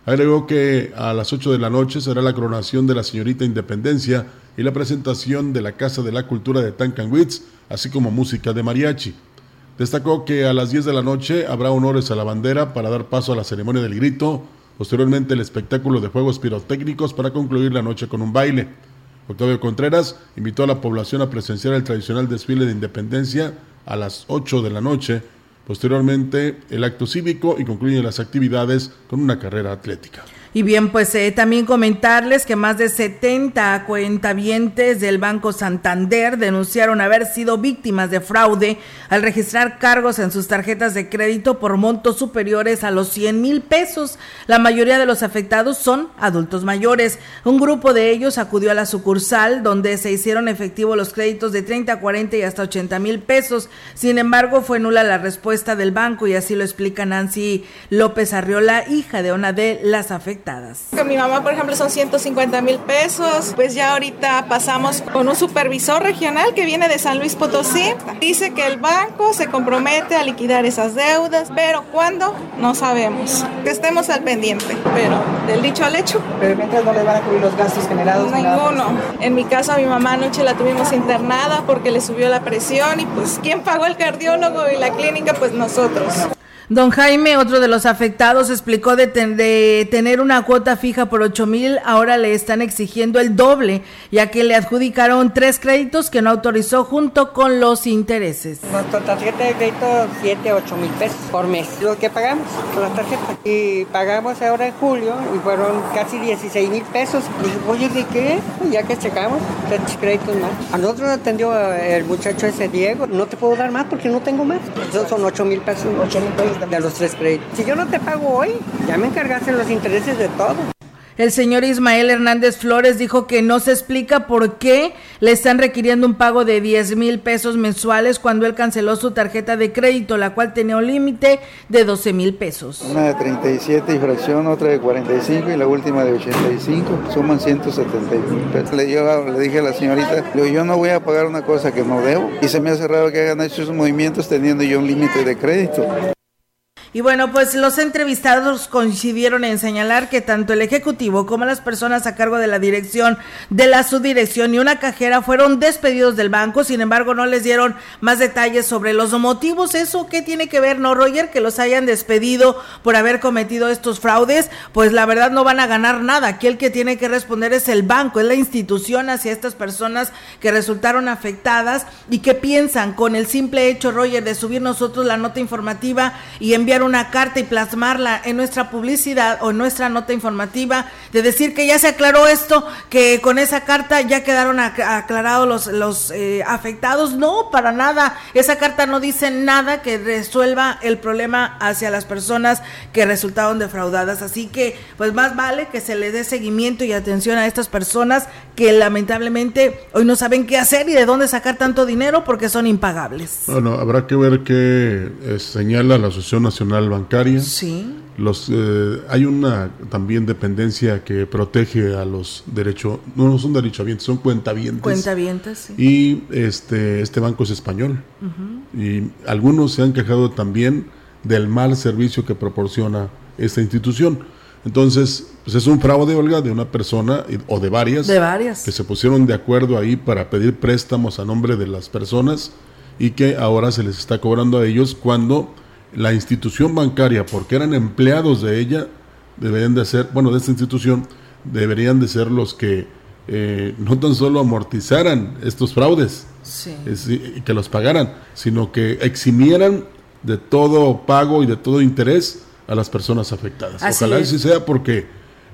Agregó que a las 8 de la noche será la coronación de la señorita Independencia y la presentación de la Casa de la Cultura de Tancanwitz, así como música de mariachi. Destacó que a las 10 de la noche habrá honores a la bandera para dar paso a la ceremonia del grito, posteriormente el espectáculo de juegos pirotécnicos para concluir la noche con un baile. Octavio Contreras invitó a la población a presenciar el tradicional desfile de independencia a las 8 de la noche, posteriormente el acto cívico y concluyen las actividades con una carrera atlética. Y bien, pues eh, también comentarles que más de 70 cuentavientes del Banco Santander denunciaron haber sido víctimas de fraude al registrar cargos en sus tarjetas de crédito por montos superiores a los 100 mil pesos. La mayoría de los afectados son adultos mayores. Un grupo de ellos acudió a la sucursal donde se hicieron efectivos los créditos de 30, 40 y hasta 80 mil pesos. Sin embargo, fue nula la respuesta del banco y así lo explica Nancy López Arriola, hija de una de las afectadas con mi mamá, por ejemplo, son 150 mil pesos. Pues ya ahorita pasamos con un supervisor regional que viene de San Luis Potosí. Dice que el banco se compromete a liquidar esas deudas, pero ¿cuándo? No sabemos. Que estemos al pendiente, pero del dicho al hecho. Pero mientras no le van a cubrir los gastos generados. Ninguno. En mi caso, a mi mamá anoche la tuvimos internada porque le subió la presión y pues ¿quién pagó el cardiólogo y la clínica? Pues nosotros. Don Jaime, otro de los afectados, explicó de, de, tener una cuota fija por 8 mil, ahora le están exigiendo el doble, ya que le adjudicaron tres créditos que no autorizó junto con los intereses. Nuestra tarjeta de crédito 7, 8 mil pesos por mes, lo que pagamos con la tarjeta. Y pagamos ahora en julio y fueron casi 16 mil pesos. dije, oye, ¿de qué? Ya que checamos, tres créditos más. A nosotros atendió el muchacho ese Diego, no te puedo dar más porque no tengo más. Entonces son 8 mil pesos. 8 mil pesos de los tres créditos. Si yo no te pago hoy, ya me encargaste los intereses de todo. El señor Ismael Hernández Flores dijo que no se explica por qué le están requiriendo un pago de 10 mil pesos mensuales cuando él canceló su tarjeta de crédito, la cual tenía un límite de 12 mil pesos. Una de 37 y fracción, otra de 45 y la última de 85, suman 170 mil pesos. Le, yo, le dije a la señorita, le digo, yo no voy a pagar una cosa que no debo y se me hace raro que hagan esos movimientos teniendo yo un límite de crédito. Y bueno, pues los entrevistados coincidieron en señalar que tanto el Ejecutivo como las personas a cargo de la dirección de la subdirección y una cajera fueron despedidos del banco, sin embargo no les dieron más detalles sobre los motivos. ¿Eso qué tiene que ver, no, Roger? Que los hayan despedido por haber cometido estos fraudes, pues la verdad no van a ganar nada. Aquí el que tiene que responder es el banco, es la institución hacia estas personas que resultaron afectadas y que piensan con el simple hecho, Roger, de subir nosotros la nota informativa y enviar una carta y plasmarla en nuestra publicidad o en nuestra nota informativa, de decir que ya se aclaró esto, que con esa carta ya quedaron aclarados los, los eh, afectados. No, para nada. Esa carta no dice nada que resuelva el problema hacia las personas que resultaron defraudadas. Así que, pues más vale que se le dé seguimiento y atención a estas personas que lamentablemente hoy no saben qué hacer y de dónde sacar tanto dinero porque son impagables. Bueno, habrá que ver qué eh, señala la Asociación Nacional Bancaria. Sí. Los, eh, hay una también dependencia que protege a los derechos, no, no son derechohabientes, son cuentavientes. Cuentavientes, sí. Y este, este banco es español. Y algunos se han quejado también del mal servicio que proporciona esta institución. Entonces, pues es un fraude, Olga, de una persona o de varias, de varias que se pusieron de acuerdo ahí para pedir préstamos a nombre de las personas y que ahora se les está cobrando a ellos cuando la institución bancaria, porque eran empleados de ella, deberían de ser, bueno, de esta institución, deberían de ser los que eh, no tan solo amortizaran estos fraudes y que los pagaran, sino que eximieran de todo pago y de todo interés a las personas afectadas. Ojalá así sea porque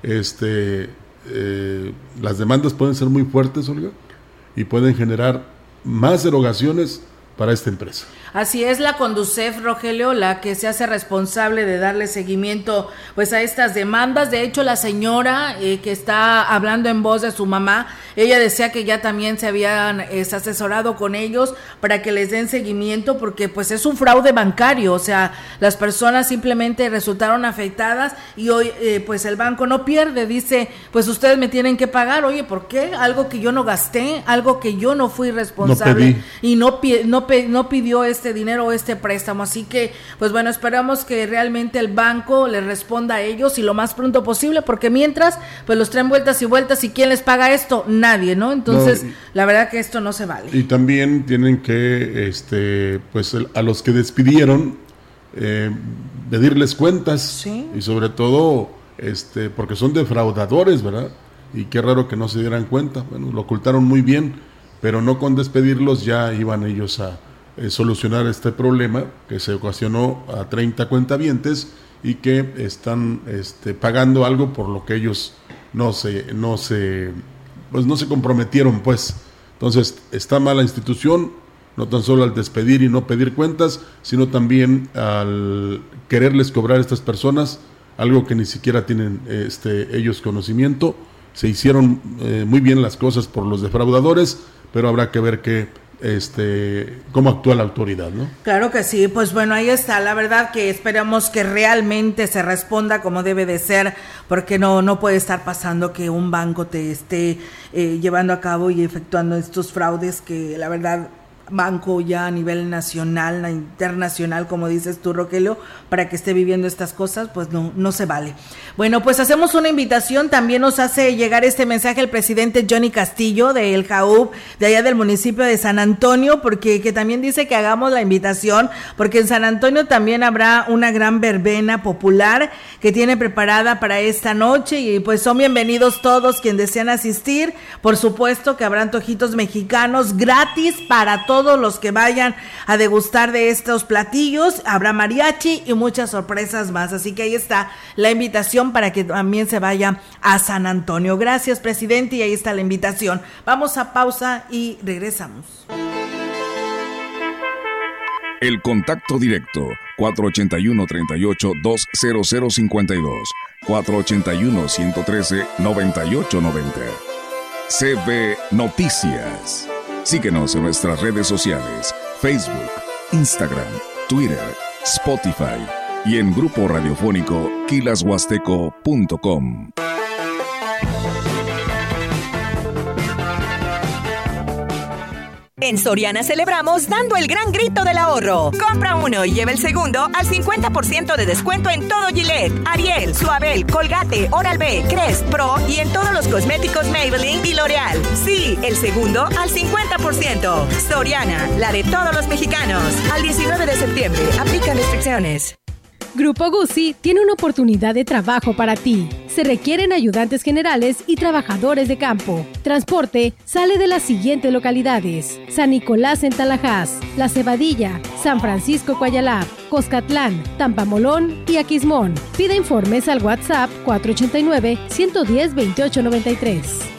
este, eh, las demandas pueden ser muy fuertes, Olga, y pueden generar más erogaciones para esta empresa. Así es la Conducef, Rogelio, la que se hace responsable de darle seguimiento pues a estas demandas. De hecho, la señora eh, que está hablando en voz de su mamá, ella decía que ya también se habían asesorado con ellos para que les den seguimiento porque pues es un fraude bancario, o sea, las personas simplemente resultaron afectadas y hoy eh, pues el banco no pierde, dice, pues ustedes me tienen que pagar, oye, ¿por qué? Algo que yo no gasté, algo que yo no fui responsable y no, no, no pidió este dinero o este préstamo. Así que, pues bueno, esperamos que realmente el banco le responda a ellos y lo más pronto posible, porque mientras, pues los traen vueltas y vueltas y quién les paga esto, nadie, ¿no? Entonces, la verdad que esto no se vale. Y también tienen que, este, pues a los que despidieron, eh, pedirles cuentas y sobre todo, este, porque son defraudadores, ¿verdad? Y qué raro que no se dieran cuenta. Bueno, lo ocultaron muy bien, pero no con despedirlos ya iban ellos a, eh, solucionar este problema que se ocasionó a 30 cuentavientes y que están este, pagando algo por lo que ellos no se, no se, pues no se comprometieron, pues. Entonces, está mala institución, no tan solo al despedir y no pedir cuentas, sino también al quererles cobrar a estas personas algo que ni siquiera tienen este, ellos conocimiento. Se hicieron eh, muy bien las cosas por los defraudadores, pero habrá que ver qué este cómo actúa la autoridad, ¿no? Claro que sí, pues bueno, ahí está, la verdad que esperamos que realmente se responda como debe de ser, porque no no puede estar pasando que un banco te esté eh, llevando a cabo y efectuando estos fraudes que la verdad banco ya a nivel nacional, internacional, como dices tú, Rogelio, para que esté viviendo estas cosas, pues no, no se vale. Bueno, pues hacemos una invitación, también nos hace llegar este mensaje el presidente Johnny Castillo de El Jaúb, de allá del municipio de San Antonio, porque que también dice que hagamos la invitación, porque en San Antonio también habrá una gran verbena popular que tiene preparada para esta noche y pues son bienvenidos todos quienes desean asistir. Por supuesto que habrán tojitos mexicanos gratis para todos los que vayan a degustar de estos platillos. Habrá mariachi y muchas sorpresas más. Así que ahí está la invitación para que también se vaya a San Antonio. Gracias, presidente, y ahí está la invitación. Vamos a pausa y regresamos. El contacto directo 481-38-20052, 481-113-9890. CB Noticias. Síguenos en nuestras redes sociales, Facebook, Instagram, Twitter, Spotify y en grupo radiofónico kilashuasteco.com. En Soriana celebramos dando el gran grito del ahorro. Compra uno y lleva el segundo al 50% de descuento en todo Gillette, Ariel, Suabel, Colgate, Oral-B, Crest, Pro y en todos los cosméticos Maybelline y L'Oreal. Sí, el segundo al 50%. Soriana, la de todos los mexicanos. Al 19 de septiembre, aplica restricciones. Grupo Guzzi tiene una oportunidad de trabajo para ti. Se requieren ayudantes generales y trabajadores de campo. Transporte sale de las siguientes localidades: San Nicolás en Talajás, La Cebadilla, San Francisco Coyalá, Coscatlán, Tampamolón y Aquismón. Pide informes al WhatsApp 489 110 2893.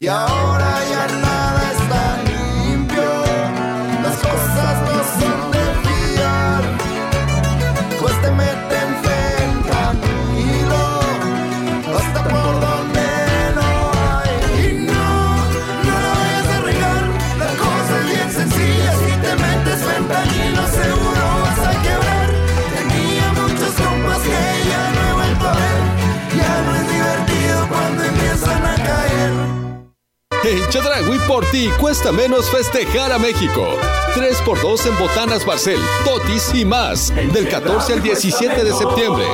Y ahora ya nada Chedragui por ti cuesta menos festejar a México. 3x2 en botanas Barcel, Totis y más. Del 14 al 17 de septiembre.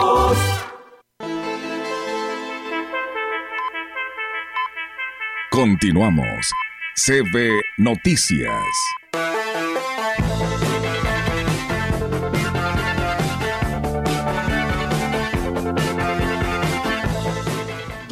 Continuamos. CB Noticias.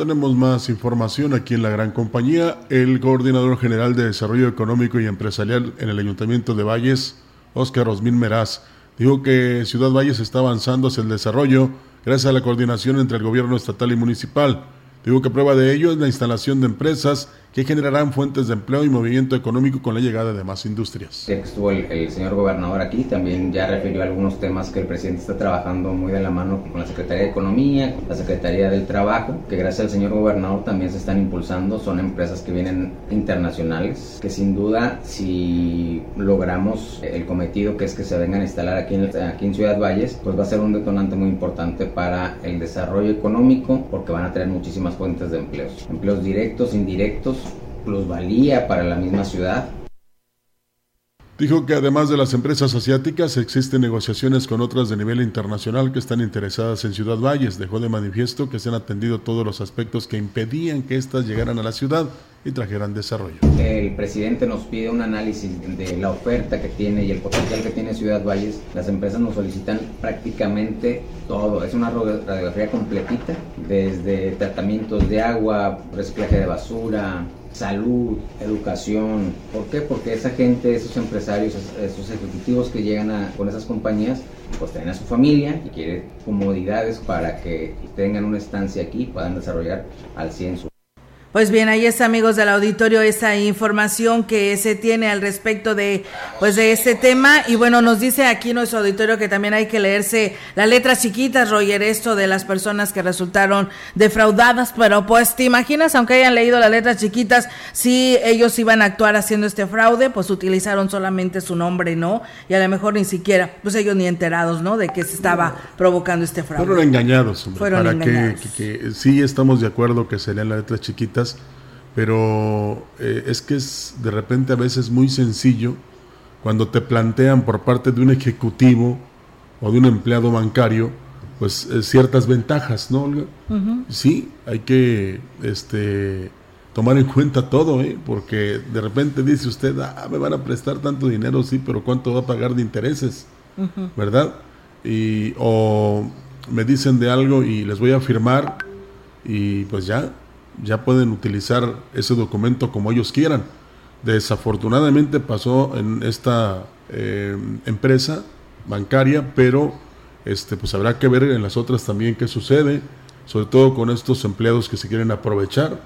Tenemos más información aquí en la gran compañía. El coordinador general de Desarrollo Económico y Empresarial en el Ayuntamiento de Valles, Óscar Osmín Meraz, dijo que Ciudad Valles está avanzando hacia el desarrollo gracias a la coordinación entre el gobierno estatal y municipal. Digo que prueba de ello es la instalación de empresas que generarán fuentes de empleo y movimiento económico con la llegada de más industrias. Estuvo el, el, señor gobernador aquí, también ya refirió algunos temas que el presidente está trabajando muy de la mano con la Secretaría de Economía, la Secretaría del Trabajo, que gracias al señor gobernador también se están impulsando, son empresas que vienen internacionales, que sin duda si logramos el cometido que es que se vengan a instalar aquí en, aquí en Ciudad Valles, pues va a ser un detonante muy importante para el desarrollo económico porque van a tener muchísimas fuentes de empleos, empleos directos, indirectos, plusvalía para la misma ciudad. Dijo que además de las empresas asiáticas existen negociaciones con otras de nivel internacional que están interesadas en Ciudad Valles. Dejó de manifiesto que se han atendido todos los aspectos que impedían que éstas llegaran a la ciudad y trajeran desarrollo. El presidente nos pide un análisis de la oferta que tiene y el potencial que tiene Ciudad Valles. Las empresas nos solicitan prácticamente todo. Es una radiografía completita, desde tratamientos de agua, reciclaje de basura, salud, educación. ¿Por qué? Porque esa gente, esos empresarios, esos ejecutivos que llegan a, con esas compañías, pues tienen a su familia y quieren comodidades para que tengan una estancia aquí puedan desarrollar al 100 su Pues bien, ahí está, amigos del auditorio, esa información que se tiene al respecto de, pues, de este tema. Y bueno, nos dice aquí nuestro auditorio que también hay que leerse las letras chiquitas, Roger, esto de las personas que resultaron defraudadas. Pero pues, ¿te imaginas, aunque hayan leído las letras chiquitas, si ellos iban a actuar haciendo este fraude? Pues utilizaron solamente su nombre, ¿no? Y a lo mejor ni siquiera, pues ellos ni enterados, ¿no? De que se estaba provocando este fraude. Fueron engañados, hombre. Fueron para engañados. Que, que- que sí estamos de acuerdo que se lean las letras chiquitas, pero eh, es que es de repente a veces muy sencillo cuando te plantean por parte de un ejecutivo o de un empleado bancario, pues eh, ciertas ventajas, ¿no, Olga? Sí, hay que este, tomar en cuenta todo, ¿eh? porque de repente dice usted, ah, me van a prestar tanto dinero, sí, pero ¿cuánto va a pagar de intereses? ¿verdad? Y, o me dicen de algo y les voy a firmar y pues ya, ya pueden utilizar ese documento como ellos quieran. Desafortunadamente pasó en esta eh, empresa bancaria, pero este, pues habrá que ver en las otras también qué sucede, sobre todo con estos empleados que se quieren aprovechar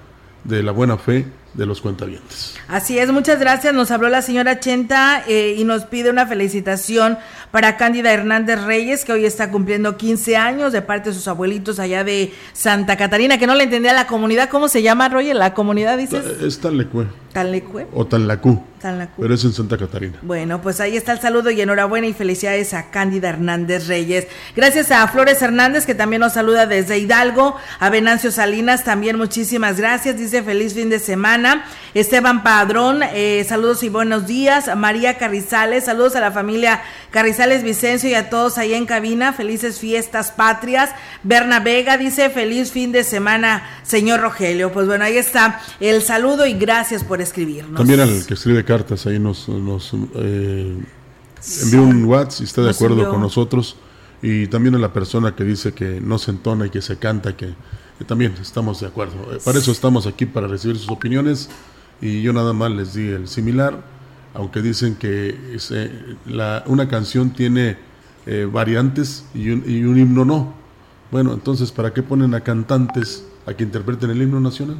de la buena fe de los cuentavientes. Así es, muchas gracias. Nos habló la señora Chenta eh, y nos pide una felicitación para Cándida Hernández Reyes, que hoy está cumpliendo 15 años de parte de sus abuelitos allá de Santa Catarina, que no le entendía la comunidad. ¿Cómo se llama, Roger? La comunidad, dices. Es Tanlecue Talecue. o Tanlacú, Tanlacú. pero es en Santa Catarina. Bueno, pues ahí está el saludo y enhorabuena y felicidades a Cándida Hernández Reyes. Gracias a Flores Hernández, que también nos saluda desde Hidalgo. A Venancio Salinas, también muchísimas gracias. Dice feliz fin de semana. Esteban Padrón, eh, saludos y buenos días. María Carrizales, saludos a la familia Carrizales Vicencio y a todos ahí en cabina. Felices fiestas patrias. Berna Vega dice feliz fin de semana, señor Rogelio. Pues bueno, ahí está el saludo y gracias por escribirnos. También al que escribe cartas ahí nos, nos eh, envió un WhatsApp y está de Nos acuerdo envió. con nosotros. Y también a la persona que dice que no se entona y que se canta, que, también estamos de acuerdo. Eh, Para eso estamos aquí, para recibir sus opiniones. Y yo nada más les di el similar, aunque dicen que eh, una canción tiene eh, variantes y un himno no. Bueno, entonces, ¿para qué ponen a cantantes a que interpreten el himno nacional?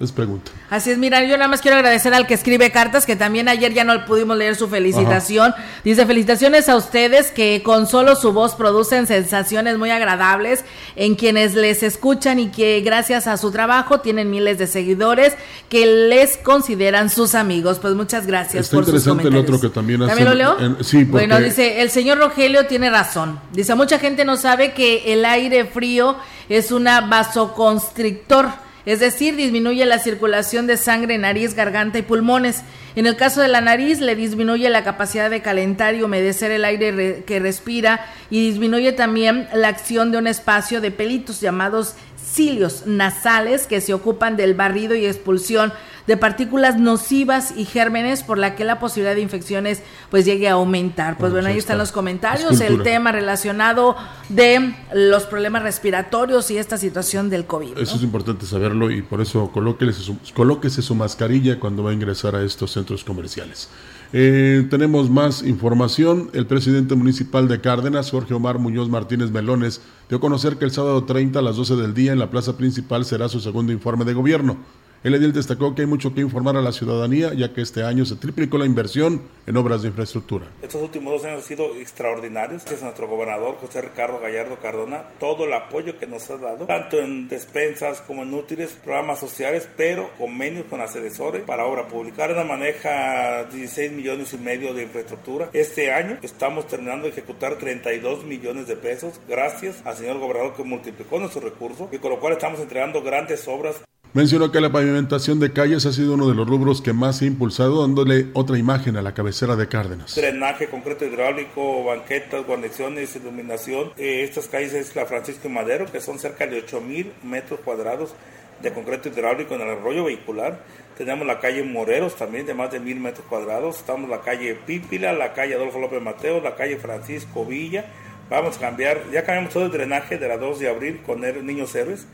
Les pregunto. Así es, mira, yo nada más quiero agradecer al que escribe cartas, que también ayer ya no pudimos leer su felicitación. Dice, felicitaciones a ustedes que con solo su voz producen sensaciones muy agradables en quienes les escuchan y que gracias a su trabajo tienen miles de seguidores que les consideran sus amigos. Pues muchas gracias Está por sus interesante el comentarios. otro que también hace. ¿También lo leo? en- sí, porque Bueno, dice, el señor Rogelio tiene razón. Dice, mucha gente no sabe que el aire frío es una vasoconstrictor, es decir, disminuye la circulación de sangre en nariz, garganta y pulmones. En el caso de la nariz, le disminuye la capacidad de calentar y humedecer el aire re- que respira y disminuye también la acción de un espacio de pelitos llamados cilios nasales que se ocupan del barrido y expulsión de partículas nocivas y gérmenes por la que la posibilidad de infecciones pues llegue a aumentar. Pues bueno, ahí están los comentarios, el tema relacionado de los problemas respiratorios y esta situación del COVID. ¿no? Eso es importante saberlo y por eso colóquese su, colóquese su mascarilla cuando va a ingresar a estos centros comerciales. Eh, tenemos más información. El presidente municipal de Cárdenas, Jorge Omar Muñoz Martínez Melones, dio a conocer que el sábado 30 a las 12 del día en la plaza principal será su segundo informe de gobierno. El edil destacó que hay mucho que informar a la ciudadanía, ya que este año se triplicó la inversión en obras de infraestructura. Estos últimos dos años han sido extraordinarios. A nuestro gobernador José Ricardo Gallardo Cardona, todo el apoyo que nos ha dado, tanto en despensas como en útiles, programas sociales, pero convenios con asesores para obra pública. Ahora maneja 16 millones y medio de infraestructura. Este año estamos terminando de ejecutar 32 millones de pesos, gracias al señor gobernador que multiplicó nuestros recursos y con lo cual estamos entregando grandes obras Mencionó que la pavimentación de calles ha sido uno de los rubros que más se ha impulsado, dándole otra imagen a la cabecera de Cárdenas. drenaje, concreto hidráulico, banquetas, guarniciones, iluminación. Eh, estas calles es la Francisco y Madero, que son cerca de 8 mil metros cuadrados de concreto hidráulico en el arroyo vehicular. Tenemos la calle Moreros también de más de mil metros cuadrados. Estamos la calle Pípila, la calle Adolfo López Mateo, la calle Francisco Villa. Vamos a cambiar, ya cambiamos todo el drenaje de la 2 de abril con Niños Héroes,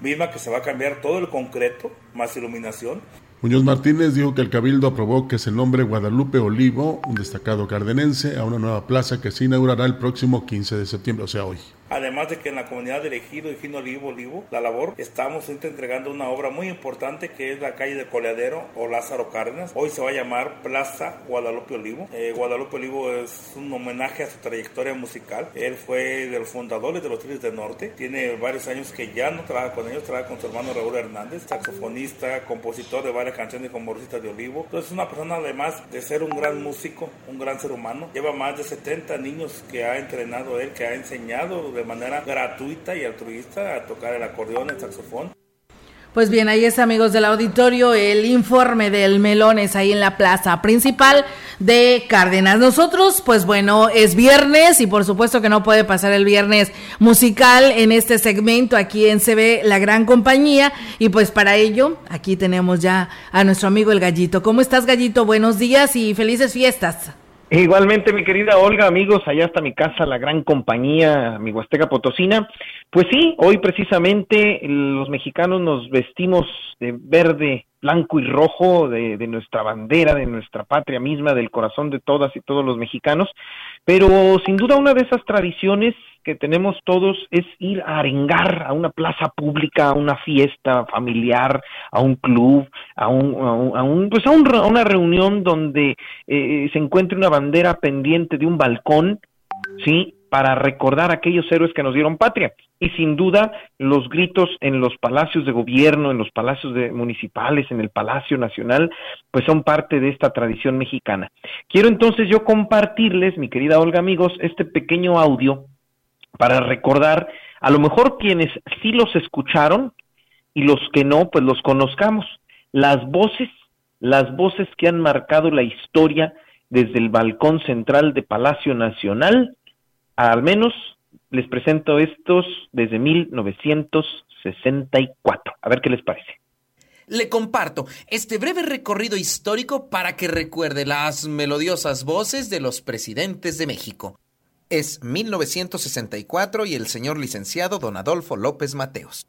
misma que se va a cambiar todo el concreto más iluminación. Muñoz Martínez dijo que el Cabildo aprobó que se nombre Guadalupe Olivo, un destacado cardenense, a una nueva plaza que se inaugurará el próximo 15 de septiembre, o sea, hoy. Además de que en la comunidad de Ejido, Ejido Olivo, Olivo, La Labor, estamos entregando una obra muy importante que es la calle de Coleadero o Lázaro Cárdenas. Hoy se va a llamar Plaza Guadalupe Olivo. Eh, Guadalupe Olivo es un homenaje a su trayectoria musical. Él fue de los fundadores de los Tigres del Norte. Tiene varios años que ya no trabaja con ellos, trabaja con su hermano Raúl Hernández, saxofonista, compositor de varias canciones como Rosita de Olivo. Entonces es una persona además de ser un gran músico, un gran ser humano. Lleva más de 70 niños que ha entrenado él, que ha enseñado de manera gratuita y altruista a tocar el acordeón, el saxofón. Pues bien, ahí es amigos del auditorio el informe del Melones ahí en la plaza principal de Cárdenas. Nosotros, pues bueno, es viernes y por supuesto que no puede pasar el viernes musical en este segmento aquí en CB La Gran Compañía y pues para ello aquí tenemos ya a nuestro amigo el Gallito. ¿Cómo estás Gallito? Buenos días y felices fiestas. Igualmente, mi querida Olga, amigos, allá está mi casa, la gran compañía, mi Huasteca Potosina. Pues sí, hoy precisamente los mexicanos nos vestimos de verde, blanco y rojo de, de, nuestra bandera, de nuestra patria misma, del corazón de todas y todos los mexicanos. Pero sin duda una de esas tradiciones que tenemos todos es ir a arengar a una plaza pública, a una fiesta familiar, a un club, a un, a un, pues a, un, a, una reunión donde eh, se encuentre una bandera pendiente de un balcón, sí, para recordar a aquellos héroes que nos dieron patria. Y sin duda, los gritos en los palacios de gobierno, en los palacios de, municipales, en el Palacio Nacional, pues son parte de esta tradición mexicana. Quiero entonces yo compartirles, mi querida Olga, amigos, este pequeño audio para recordar a lo mejor quienes sí los escucharon y los que no, pues los conozcamos. Las voces, las voces que han marcado la historia desde el balcón central de Palacio Nacional, al menos les presento estos desde 1964. A ver qué les parece. Le comparto este breve recorrido histórico para que recuerde las melodiosas voces de los presidentes de México. Es 1964 y el señor licenciado don Adolfo López Mateos.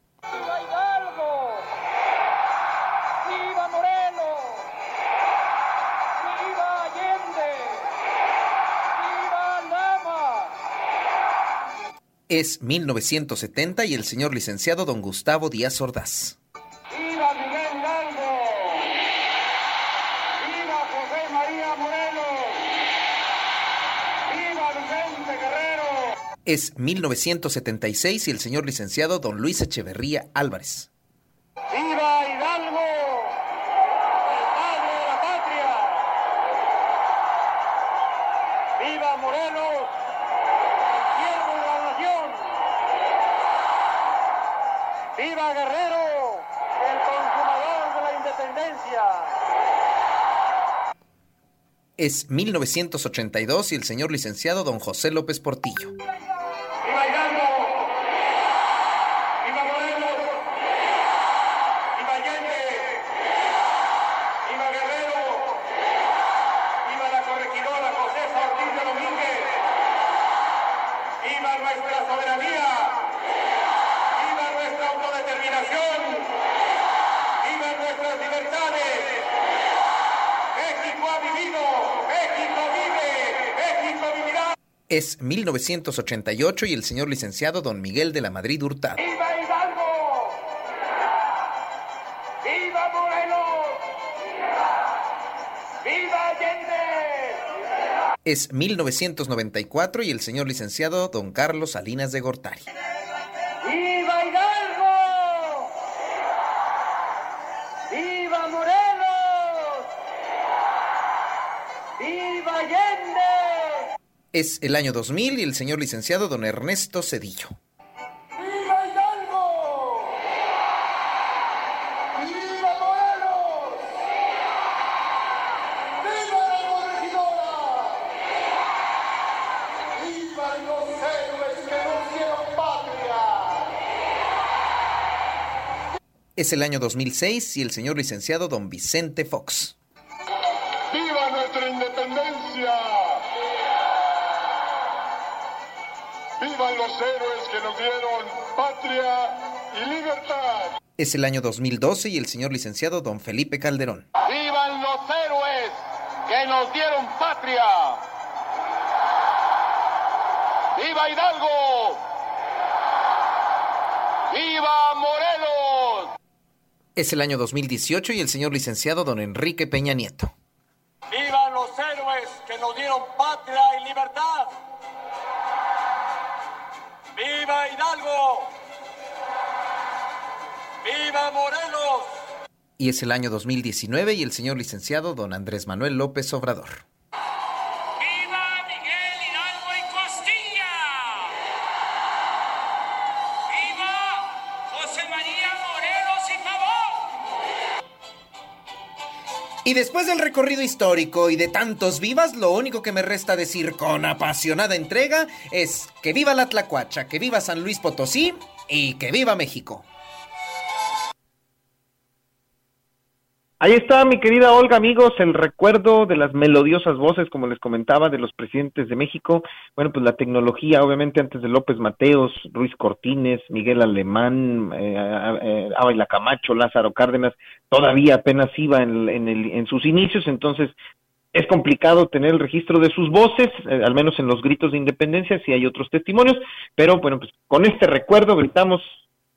Es 1970 y el señor licenciado don Gustavo Díaz Ordaz. ¡Viva Miguel Hidalgo! ¡Viva José María Morelos! ¡Viva Vicente Guerrero! Es 1976 y el señor licenciado don Luis Echeverría Álvarez. ¡Viva Hidalgo! ¡El padre de la patria! ¡Viva Morelos! ¡El siervo de la nación! ¡Viva Guerrero! ¡El consumador de la independencia! Es 1982 y el señor licenciado don José López Portillo. ¡Viva Hidalgo! ¡Viva Morelos! ¡Viva Allende! ¡Viva Guerrero! ¡Viva la corregidora Josefa Ortiz de Domínguez! ¡Viva nuestra soberanía! ¡Viva nuestra autodeterminación! ¡Viva nuestras libertades! ¡México ha vivido! ¡México vive! ¡México vivirá! Es 1988 y el señor licenciado don Miguel de la Madrid Hurtado. ¡Viva Hidalgo! ¡Viva Morelos! ¡Viva Allende! Es 1994 y el señor licenciado don Carlos Salinas de Gortari. Es el año 2000 y el señor licenciado don Ernesto Cedillo. ¡Viva Hidalgo! ¡Viva Morelos! ¡Viva la corregidora! ¡Viva los héroes que dieron patria! Es el año 2006 y el señor licenciado don Vicente Fox. Patria y libertad! Es el año 2012 y el señor licenciado don Felipe Calderón. ¡Vivan los héroes que nos dieron patria! ¡Viva Hidalgo! ¡Viva Morelos! Es el año 2018 y el señor licenciado don Enrique Peña Nieto. ¡Vivan los héroes que nos dieron patria y libertad! ¡Viva Hidalgo! ¡Viva Morelos! Y es el año 2019 y el señor licenciado don Andrés Manuel López Obrador. Y después del recorrido histórico y de tantos vivas, lo único que me resta decir con apasionada entrega es que viva la Tlacuacha, que viva San Luis Potosí y que viva México. Ahí está, mi querida Olga, amigos, el recuerdo de las melodiosas voces, como les comentaba, de los presidentes de México. Bueno, pues la tecnología, obviamente, antes de López Mateos, Ruiz Cortines, Miguel Alemán, eh, eh, Camacho, Lázaro Cárdenas, todavía apenas iba en, en, el, en sus inicios, entonces es complicado tener el registro de sus voces, eh, al menos en los gritos de independencia, si hay otros testimonios, pero bueno, pues con este recuerdo gritamos,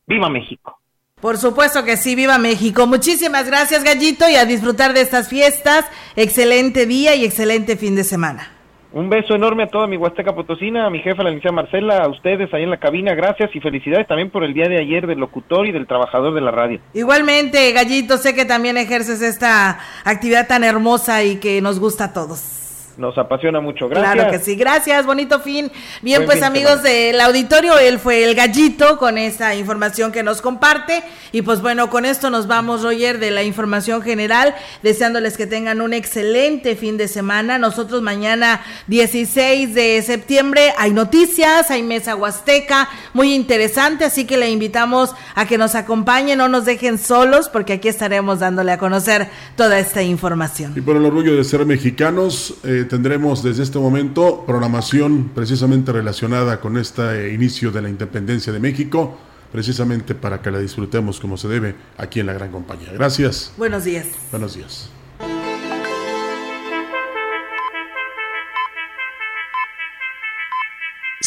¡Viva México! Por supuesto que sí, viva México. Muchísimas gracias, Gallito, y a disfrutar de estas fiestas. Excelente día y excelente fin de semana. Un beso enorme a toda mi Huasteca Potosina, a mi jefa, la licenciada Marcela, a ustedes ahí en la cabina, gracias y felicidades también por el día de ayer del locutor y del trabajador de la radio. Igualmente, Gallito, sé que también ejerces esta actividad tan hermosa y que nos gusta a todos. Nos apasiona mucho, gracias. Claro que sí, gracias, bonito fin. Bien, Buen pues fin amigos del auditorio, él fue el gallito con esta información que nos comparte. Y pues bueno, con esto nos vamos, Roger, de la información general, deseándoles que tengan un excelente fin de semana. Nosotros mañana 16 de septiembre hay noticias, hay mesa huasteca, muy interesante, así que le invitamos a que nos acompañen, no nos dejen solos, porque aquí estaremos dándole a conocer toda esta información. Y por el orgullo de ser mexicanos, eh, tendremos desde este momento programación precisamente relacionada con este inicio de la independencia de México, precisamente para que la disfrutemos como se debe aquí en la gran compañía. Gracias. Buenos días. Buenos días.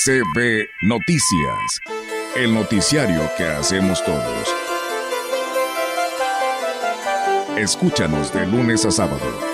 CB Noticias, el noticiario que hacemos todos. Escúchanos de lunes a sábado.